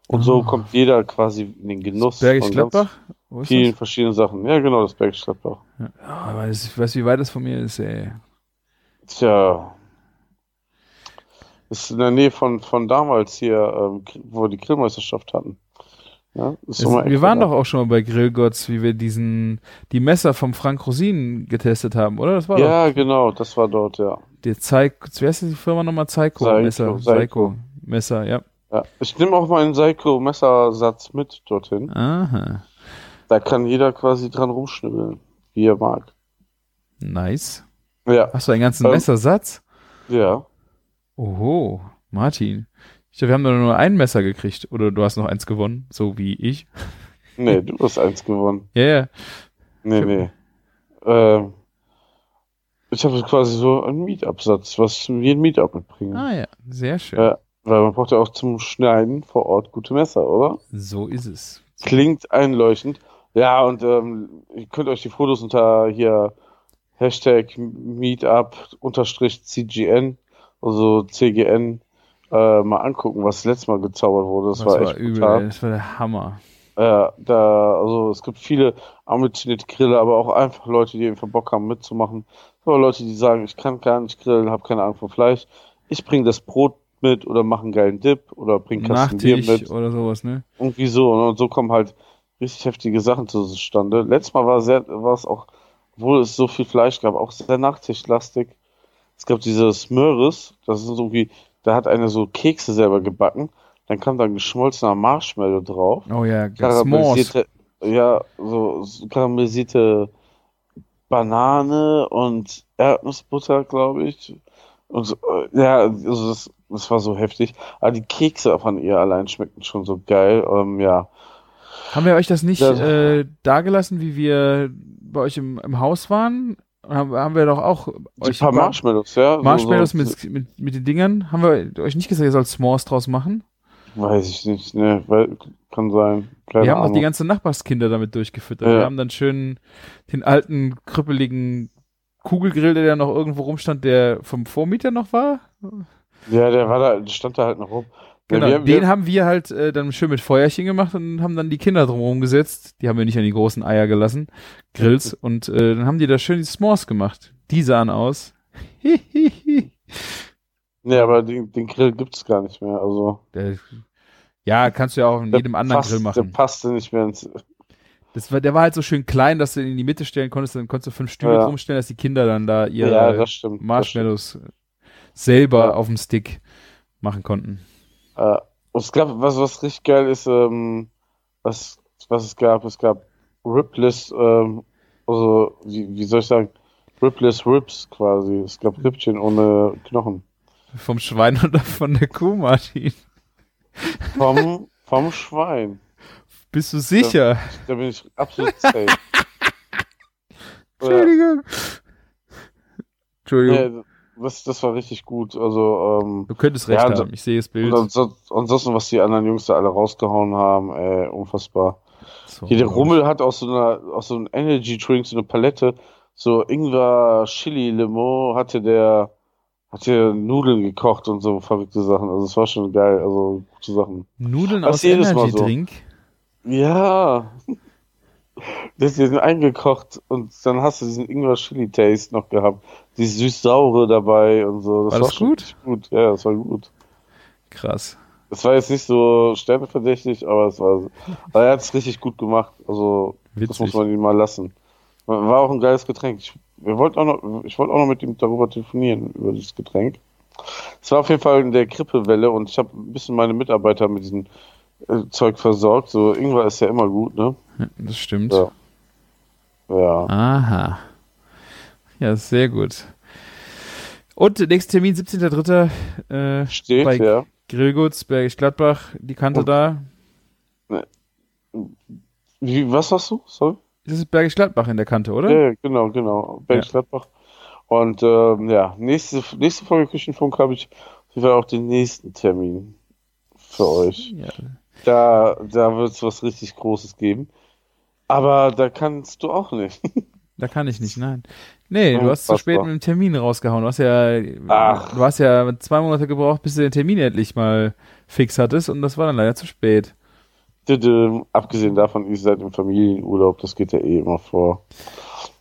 Und so Oh. kommt jeder quasi in den Genuss von ganz vielen das? verschiedenen Sachen. Ja, genau, das Bergisch Gladbach. Ja, ich weiß, wie weit das von mir ist, ey. Tja. Ist in der Nähe von, von damals hier, ähm, wo wir die Grillmeisterschaft hatten. Ja, ist mal wir waren doch auch schon mal bei Grillgods, wie wir diesen, die Messer vom Frank Rosin getestet haben, oder? Das war doch Ja, genau, das war dort, ja. der Zeiko, wie heißt die Firma nochmal? Zeiko Seiko, Messer. Seiko. Seiko Messer, ja. ja. Ich nehme auch meinen Seiko-Messersatz mit dorthin. Aha. Da kann jeder quasi dran rumschnibbeln, wie er mag. Nice. Ja, Hast du einen ganzen Ähm. Messersatz? ja. Oho, Martin. Ich glaube, wir haben nur ein Messer gekriegt. Oder du hast noch eins gewonnen, so wie ich. Nee, du hast eins gewonnen. Ja, ja. Nee, nee. Ähm, ich habe quasi so einen Meetup-Satz, was ich in jedem Meetup mitbringe. Ah ja, sehr schön. Ja. Weil man braucht ja auch zum Schneiden vor Ort gute Messer, oder? So ist es. Klingt einleuchtend. Ja, und ähm, ihr könnt euch die Fotos unter hier Hashtag Meetup unterstrich CGN, also CGN, äh, mal angucken, was letztes Mal gezaubert wurde. Das, Das, war, war, echt übel, brutal. das war der Hammer. Ja, da, also es gibt viele ambitionierte Griller, aber auch einfach Leute, die einfach Bock haben mitzumachen. Aber Leute, die sagen, ich kann gar nicht grillen, habe keine Ahnung von Fleisch. Ich bringe das Brot mit oder mache einen geilen Dip oder bringe Kasten Bier mit. oder sowas, ne? Irgendwie so. ne? Und so kommen halt richtig heftige Sachen zustande. Letztes Mal war, sehr, war es auch, obwohl es so viel Fleisch gab, auch sehr nachtischlastig. Es gab dieses Möhres, das ist irgendwie, da hat einer so Kekse selber gebacken. Dann kam da ein geschmolzener Marshmallow drauf Oh ja, karamellisierte, ja, so, so karamellisierte Banane und Erdnussbutter, glaube ich. Und so, äh, ja, also das, das war so heftig. Aber die Kekse von ihr allein schmeckten schon so geil. Ähm, ja, Haben wir euch das nicht Ja. äh, dagelassen, wie wir bei euch im, im Haus waren? Haben, haben wir doch auch euch paar ba- Marshmallows, ja. so- Marshmallows so, mit, mit, mit den Dingern. Haben wir euch nicht gesagt, ihr sollt S'mores draus machen? Weiß ich nicht, ne, weil, kann sein. Keine wir haben auch die ganzen Nachbarskinder damit durchgefüttert. Ja. Wir haben dann schön den alten, krüppeligen Kugelgrill, der da noch irgendwo rumstand, der vom Vormieter noch war. ja, der war da, der stand da halt noch rum. Genau, wir, den wir, haben wir halt äh, dann schön mit Feuerchen gemacht und haben dann die Kinder drumherum gesetzt. Die haben wir nicht an die großen Eier gelassen, Grills. Und äh, dann haben die da schön die S'mores gemacht. Die sahen aus. ne, aber den, den Grill gibt's gar nicht mehr, also. Der, ja, kannst du ja auch in jedem anderen passt, Grill machen. Der passte nicht mehr ins, Das war, der war halt so schön klein, dass du ihn in die Mitte stellen konntest. Dann konntest du fünf Stühle Ja. rumstellen, dass die Kinder dann da ihre ja, stimmt. Marshmallows selber Ja. auf dem Stick machen konnten. Äh, und es gab, was, was richtig geil ist, ähm, was, was es gab, es gab Ripless, ähm, also, wie, wie soll ich sagen, Ripless Ribs quasi. Es gab Rippchen ohne Knochen. Vom Schwein oder von der Kuh, Martin? Vom, vom Schwein. Bist du sicher? Da bin ich absolut safe. Entschuldigung. Entschuldigung. nee, das, das war richtig gut. Also, ähm, Du könntest recht Ja, haben. Ich sehe das Bild. und ansonsten, was die anderen Jungs da alle rausgehauen haben, äh, unfassbar. So, Hier der Rummel hat aus so einer, aus so einem Energy Drink so eine Palette, so Ingwer Chili Limo hatte der, hat Nudeln gekocht und so verrückte Sachen. Also es war schon geil, also gute Sachen. Nudeln Das aus Energy so. Drink. Ja. Das ist jetzt eingekocht und dann hast du diesen Ingwer Chili Taste noch gehabt. Dieses süß-saure dabei und so. Das War war, das gut? gut. Ja, das war gut. Krass. Es war jetzt nicht so sterneverdächtig, aber es war, aber er hat es richtig gut gemacht. Also, das Witzig. muss man ihm mal lassen. War auch ein geiles Getränk. Ich, wir wollten auch noch, ich wollte auch noch mit ihm darüber telefonieren, über dieses Getränk. Es war auf jeden Fall in der Grippewelle und ich habe ein bisschen meine Mitarbeiter mit diesem äh, Zeug versorgt. So, Ingwer ist ja immer gut, ne? Das stimmt. Ja. Ja. Aha. Ja, sehr gut. Und der nächste Termin, 17.03. Äh, Steht, bei ja. Grillguts, Bergisch Gladbach, die Kante Und- da. Wie, was hast du? Sorry? Das ist Bergisch Gladbach in der Kante, oder? Ja, ja, genau, genau. Bergisch Gladbach. Und ähm, ja, nächste, nächste Folge Küchenfunk habe ich auf jeden Fall auch den nächsten Termin für euch. Ja. Da, da wird es was richtig Großes geben. Aber da kannst du auch nicht. Da kann ich nicht, nein. Nee, du hast zu spät mit dem Termin rausgehauen. Du hast ja, Ach. du hast ja zwei Monate gebraucht, bis du den Termin endlich mal fix hattest und das war dann leider zu spät. Abgesehen davon, ihr seid im Familienurlaub, das geht ja eh immer vor.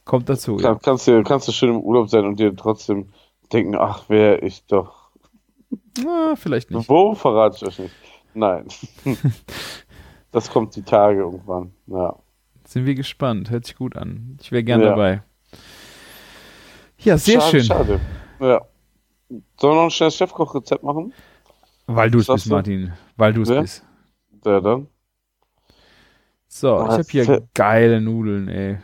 Kommt dazu. Ja. Kann, kannst, du, kannst du schön im Urlaub sein und dir trotzdem denken, ach, wäre ich doch. Ah, vielleicht nicht. Wo verrate ich euch nicht? Nein. das kommt die Tage irgendwann. Ja. Sind wir gespannt. Hört sich gut an. Ich wäre gern Ja. dabei. Ja, sehr schade, schön. Schade. Ja. Sollen wir noch ein schnelles Chefkochrezept machen? Weil du es Was bist? Martin. Weil du es Wer? bist. Ja, dann. So, Oh, ich habe hier geile Nudeln, ey.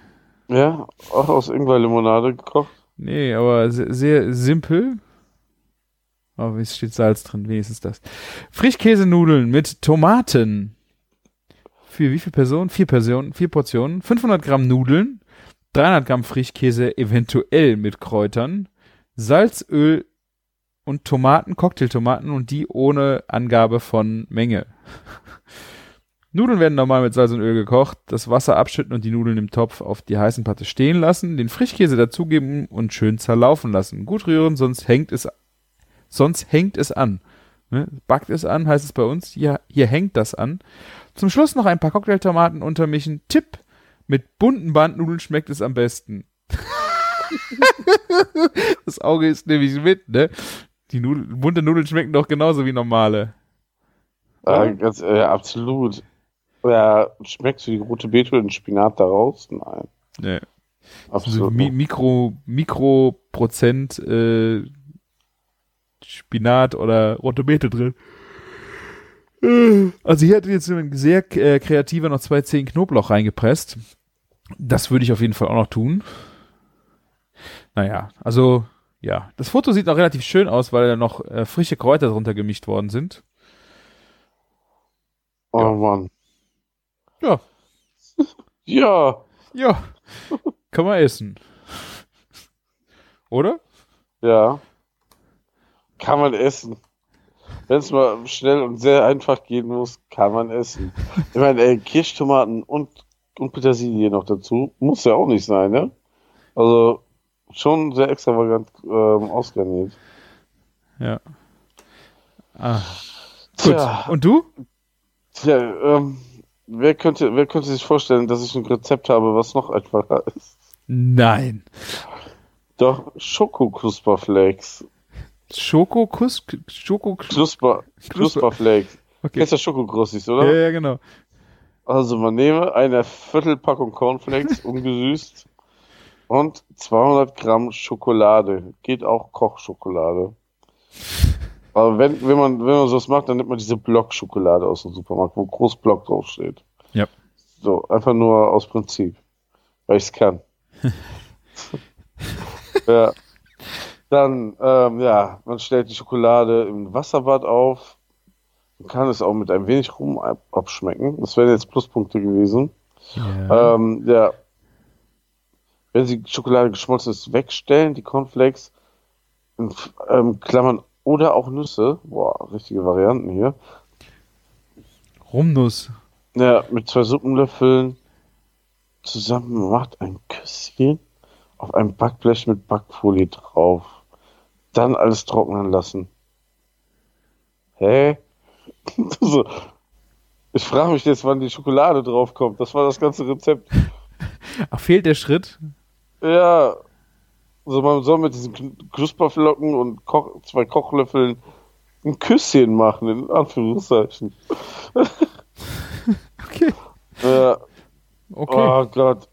Ja, auch aus Ingwer-Limonade gekocht. Nee, aber sehr simpel. Aber es steht Salz drin, wenigstens das. Frischkäsenudeln mit Tomaten. Für wie viele Personen? Vier Personen, vier Portionen. 500 Gramm Nudeln, 300 Gramm Frischkäse, eventuell mit Kräutern, Salz, Öl, und Tomaten, Cocktailtomaten und die ohne Angabe von Menge. Nudeln werden normal mit Salz und Öl gekocht, das Wasser abschütten und die Nudeln im Topf auf die heißen Platte stehen lassen, den Frischkäse dazugeben und schön zerlaufen lassen. Gut rühren, sonst hängt es, sonst hängt es an. Ne? Backt es an, heißt es bei uns. Hier, hier hängt das an. Zum Schluss noch ein paar Cocktailtomaten untermischen. Tipp, mit bunten Bandnudeln schmeckt es am besten. das Auge ist nämlich mit, ne? Die Nudel, bunte Nudeln schmecken doch genauso wie normale. Ja, ganz, äh, absolut. Ja, schmeckst du die rote Beete und Spinat da raus? Nein. Nee. Also Absolut. Mi nicht. Mikro, Mikroprozent äh, Spinat oder rote Beete drin. Also hier hat jetzt ein sehr äh, kreativer noch zwei Zehen Knoblauch reingepresst. Das würde ich auf jeden Fall auch noch tun. Naja, also ja, das Foto sieht noch relativ schön aus, weil da noch äh, frische Kräuter drunter gemischt worden sind. Oh Ja. Mann. Ja, Ja. ja, kann man essen. Oder? Ja. Kann man essen. Wenn es mal schnell und sehr einfach gehen muss, kann man essen. Ich meine, ey, Kirschtomaten und, und Petersilie noch dazu. Muss ja auch nicht sein, ne? Also schon sehr extravagant ähm, ausgarniert. Ja. Ah. Gut. Tja, Und du? tja ähm, wer, könnte, wer könnte sich vorstellen, dass ich ein Rezept habe, was noch einfacher ist? Nein. Doch, Schokoknusperflakes. Schokokuss, Schoko, Knusper, Knusperflakes. okay. Kennst du Schokokrossis, Ja, oder? ja, genau. Also man nehme eine Viertelpackung Cornflakes, ungesüßt, und 200 Gramm Schokolade. Geht auch Kochschokolade. Aber wenn, wenn man, wenn man sowas macht, dann nimmt man diese Blockschokolade aus dem Supermarkt, wo groß Block draufsteht. Ja. So, einfach nur aus Prinzip. Weil ich es kann. ja. Dann, ähm, ja, man stellt die Schokolade im Wasserbad auf. Man kann es auch mit ein wenig Rum ab abschmecken. Das wären jetzt Pluspunkte gewesen. Ja. Ähm, ja. Wenn die Schokolade geschmolzen ist, wegstellen, die Cornflakes, in ähm, Klammern oder auch Nüsse. Boah, richtige Varianten hier. Rumnuss. Ja, mit zwei Suppenlöffeln zusammen macht ein Küsschen auf einem Backblech mit Backfolie drauf. Dann alles trocknen lassen. Hä? so. Ich frage mich jetzt, wann die Schokolade draufkommt. Das war das ganze Rezept. Ach, fehlt der Schritt? Ja. Also man soll mit diesen Kn- Knusperflocken und Koch zwei Kochlöffeln ein Küsschen machen, in Anführungszeichen. Okay. Ja. Okay. Oh Gott.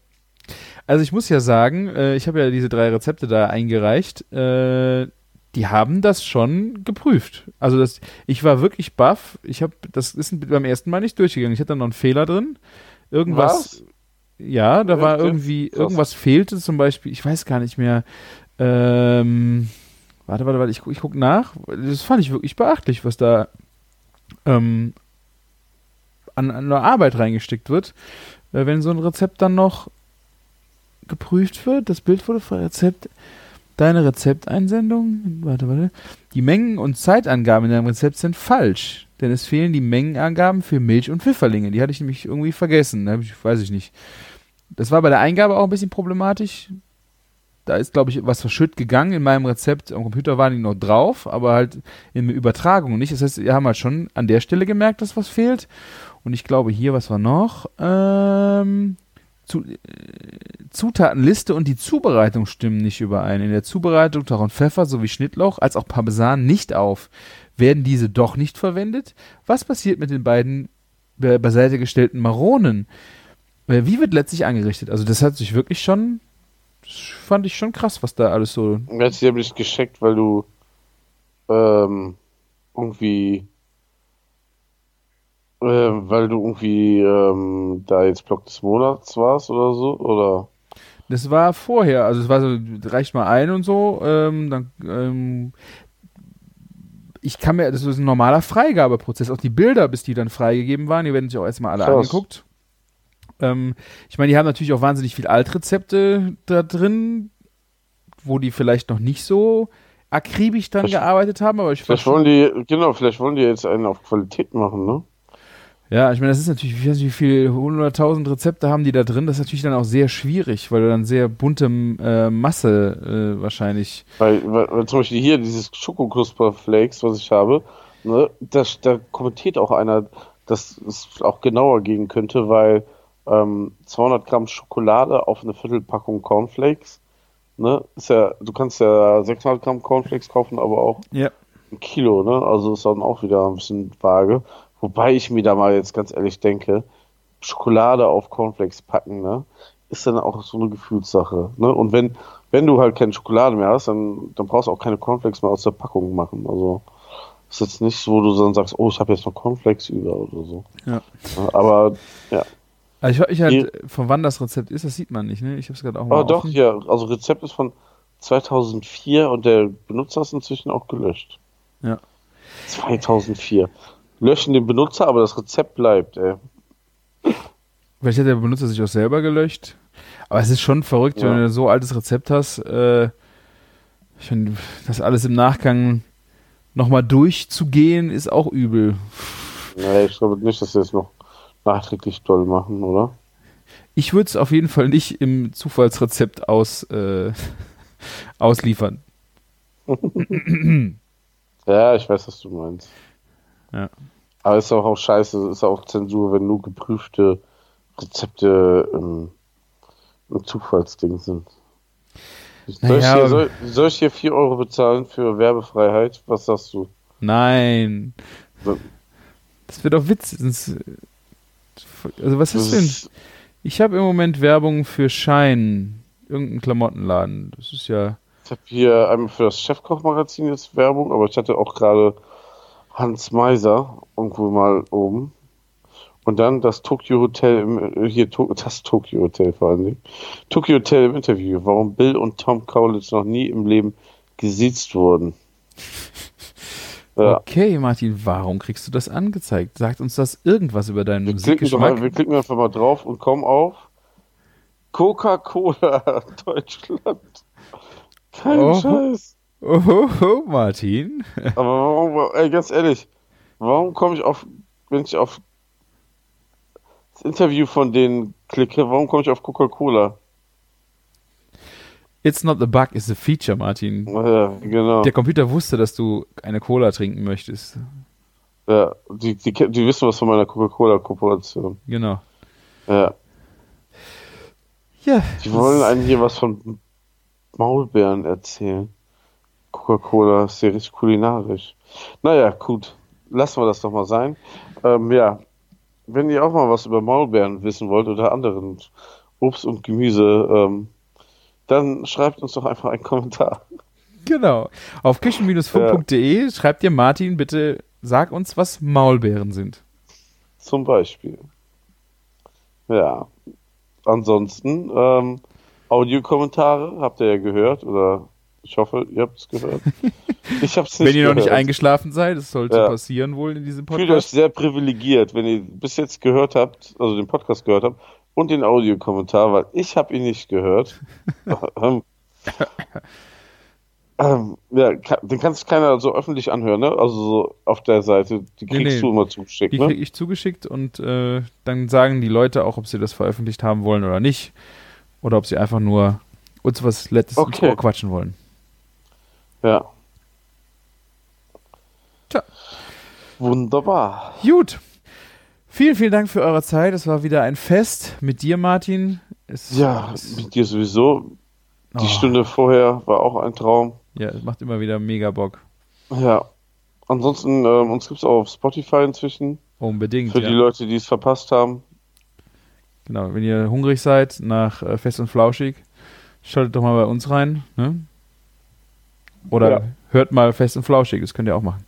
Also ich muss ja sagen, äh, ich habe ja diese drei Rezepte da eingereicht. Die haben das schon geprüft. Also das, ich war wirklich baff. Ich habe, das ist beim ersten Mal nicht durchgegangen. Ich hatte da noch einen Fehler drin. Irgendwas. Was? Ja, da war irgendwie, irgendwas fehlte zum Beispiel, ich weiß gar nicht mehr. Ähm, warte, warte, warte, ich, ich guck nach. Das fand ich wirklich beachtlich, was da ähm, an, an der Arbeit reingesteckt wird. Äh, wenn so ein Rezept dann noch geprüft wird, das Bild wurde für Rezept, deine Rezepteinsendung, warte, warte, die Mengen und Zeitangaben in deinem Rezept sind falsch, denn es fehlen die Mengenangaben für Milch und Pfifferlinge. Die hatte ich nämlich irgendwie vergessen, hab ich, weiß ich nicht. Das war bei der Eingabe auch ein bisschen problematisch. Da ist, glaube ich, was verschütt gegangen. In meinem Rezept am Computer waren die noch drauf, aber halt in der Übertragung nicht. Das heißt, wir haben halt schon an der Stelle gemerkt, dass was fehlt. Und ich glaube, hier, was war noch? Ähm, zu, äh, Zutatenliste und die Zubereitung stimmen nicht überein. In der Zubereitung tauchen Pfeffer sowie Schnittlauch als auch Parmesan nicht auf. Werden diese doch nicht verwendet? Was passiert mit den beiden be beiseite gestellten Maronen? Äh, Wie wird letztlich angerichtet? Also das hat sich wirklich schon, das fand ich schon krass, was da alles so. Jetzt habe ich gescheckt, weil du ähm, irgendwie äh, weil du irgendwie ähm, da jetzt Block des Monats warst oder so, oder? Das war vorher, also es war so, reicht mal ein und so. Ähm, dann, ähm, ich kann mir, das ist ein normaler Freigabeprozess. Auch die Bilder, bis die dann freigegeben waren, die werden sich auch erstmal alle Krass. angeguckt. Ähm, ich meine, die haben natürlich auch wahnsinnig viel Altrezepte da drin, wo die vielleicht noch nicht so akribisch dran Vielleicht- gearbeitet haben, aber ich Vielleicht wollen die, genau, vielleicht wollen die jetzt einen auf Qualität machen, ne? Ja, ich meine, das ist natürlich, ich weiß nicht, wie viele hunderttausend Rezepte haben die da drin. Das ist natürlich dann auch sehr schwierig, weil du dann sehr bunte äh, Masse äh, wahrscheinlich. Weil, weil, weil zum Beispiel hier dieses Schokoknusper-Flakes, was ich habe, ne, da, da kommentiert auch einer, dass es auch genauer gehen könnte, weil ähm, 200 Gramm Schokolade auf eine Viertelpackung Cornflakes, ne, ist ja, du kannst ja 600 Gramm Cornflakes kaufen, aber auch Ja. ein Kilo, ne, also ist dann auch wieder ein bisschen vage. Wobei ich mir da mal jetzt ganz ehrlich denke, Schokolade auf Cornflakes packen, ne, ist dann auch so eine Gefühlssache, ne, und wenn, wenn du halt keine Schokolade mehr hast, dann, dann brauchst du auch keine Cornflakes mehr aus der Packung machen. Also ist jetzt nicht so, wo du dann sagst, oh, ich habe jetzt noch Cornflakes über oder so. Ja. Aber ja. Also ich frage mich halt, von wann das Rezept ist, das sieht man nicht, ne? Ich habe es gerade auch mal Aber doch, offen. ja, also Rezept ist von 2004 und der Benutzer ist inzwischen auch gelöscht. Ja. 2004. Löschen den Benutzer, aber das Rezept bleibt, ey. Vielleicht hat der Benutzer sich auch selber gelöscht. Aber es ist schon verrückt, Ja. wenn du so altes Rezept hast. Äh, ich finde, das alles im Nachgang nochmal durchzugehen, ist auch übel. Nee, ich glaube nicht, dass sie es noch nachträglich toll machen, oder? Ich würde es auf jeden Fall nicht im Zufallsrezept aus, äh, ausliefern. Ja, ich weiß, was du meinst. Ja. Aber ist auch, auch scheiße, ist auch Zensur, wenn nur geprüfte Rezepte im, im Zufallsding sind. Soll, ich Naja, hier, aber- soll, soll ich hier 4 Euro bezahlen für Werbefreiheit? Was sagst du? Nein. So. Das wird doch Witz. Das- Also was ist denn? Ich habe im Moment Werbung für Schein. Irgendein Klamottenladen. Das ist ja. Ich habe hier einmal für das Chefkochmagazin jetzt Werbung, aber ich hatte auch gerade Hans Meiser irgendwo mal oben. Und dann das Tokyo Hotel, im, äh, hier das Tokyo Hotel vor allen Dingen. Tokyo Hotel im Interview, warum Bill und Tom Kaulitz noch nie im Leben gesiezt wurden. Okay, Martin, warum kriegst du das angezeigt? Sagt uns das irgendwas über deinen Wir klicken, doch, Musikgeschmack? wir klicken einfach mal drauf und kommen auf Coca-Cola Deutschland. Kein Oh. Scheiß. Oh, oh, oh, Martin. Aber warum, ey, ganz ehrlich, warum komme ich auf, wenn ich auf das Interview von denen klicke, warum komme ich auf Coca-Cola? It's not the bug, it's the feature, Martin. Ja, genau. Der Computer wusste, dass du eine Cola trinken möchtest. Ja, die, die, die wissen was von meiner Coca-Cola-Kooperation. Genau. Ja. Ja. Die wollen einem hier was von Maulbeeren erzählen. Coca-Cola ist ja richtig kulinarisch. Naja, gut. Lassen wir das doch mal sein. Ähm, ja. Wenn ihr auch mal was über Maulbeeren wissen wollt oder anderen Obst und Gemüse, ähm, dann schreibt uns doch einfach einen Kommentar. Genau. Auf küchen-funk.de schreibt ihr Martin, bitte sag uns, was Maulbeeren sind. Zum Beispiel. Ja. Ansonsten, ähm, Audiokommentare habt ihr ja gehört oder ich hoffe, ihr habt es gehört. Ich hab's nicht Wenn ihr noch nicht gehört. eingeschlafen seid, das sollte Ja. passieren wohl in diesem Fühlt euch Podcast. sehr privilegiert, wenn ihr bis jetzt gehört habt, also den Podcast gehört habt und den Audiokommentar, weil ich habe ihn nicht gehört. ähm, ähm, ja, den kannst keiner so öffentlich anhören, ne? Also so auf der Seite, die Nee, kriegst nee. du immer zugeschickt, Die ne? kriege ich zugeschickt und äh, dann sagen die Leute auch, ob sie das veröffentlicht haben wollen oder nicht. Oder ob sie einfach nur uns was Letztes Okay. Ohr quatschen wollen. Ja. Tja. Wunderbar. Gut. Vielen, vielen Dank für eure Zeit. Es war wieder ein Fest mit dir, Martin. Es, Ja, es, mit dir sowieso. Die Oh. Stunde vorher war auch ein Traum. ja, es macht immer wieder mega Bock. Ja. Ansonsten, ähm, uns gibt's auch auf Spotify inzwischen. Unbedingt. Für ja. die Leute, die es verpasst haben. Genau, wenn ihr hungrig seid nach äh, Fest und Flauschig, schaltet doch mal bei uns rein. Ne? Oder Ja. hört mal Fest und Flauschig, das könnt ihr auch machen.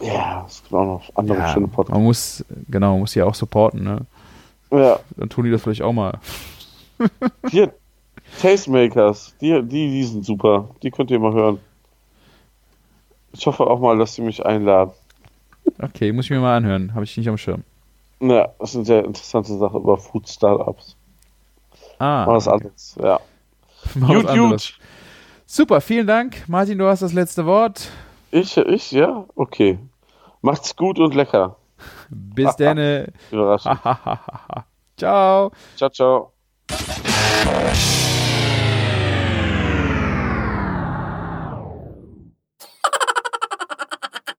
Ja, es gibt auch noch andere Ja, schöne Podcasts. man muss, genau, man muss die auch supporten. Ne? Ja. Dann tun die das vielleicht auch mal. Hier, Tastemakers, die, die, die sind super. Die könnt ihr mal hören. Ich hoffe auch mal, dass sie mich einladen. Okay, muss ich mir mal anhören. Habe ich nicht am Schirm. Ja, das ist eine sehr interessante Sache über Food Startups. Ah. Mal was anderes, ja. Mal was Gut, anderes. gut. Super, vielen Dank. Martin, du hast das letzte Wort. Ich, ich, ja? Okay. Macht's gut und lecker. Bis dann. Überraschend. ciao. Ciao, ciao.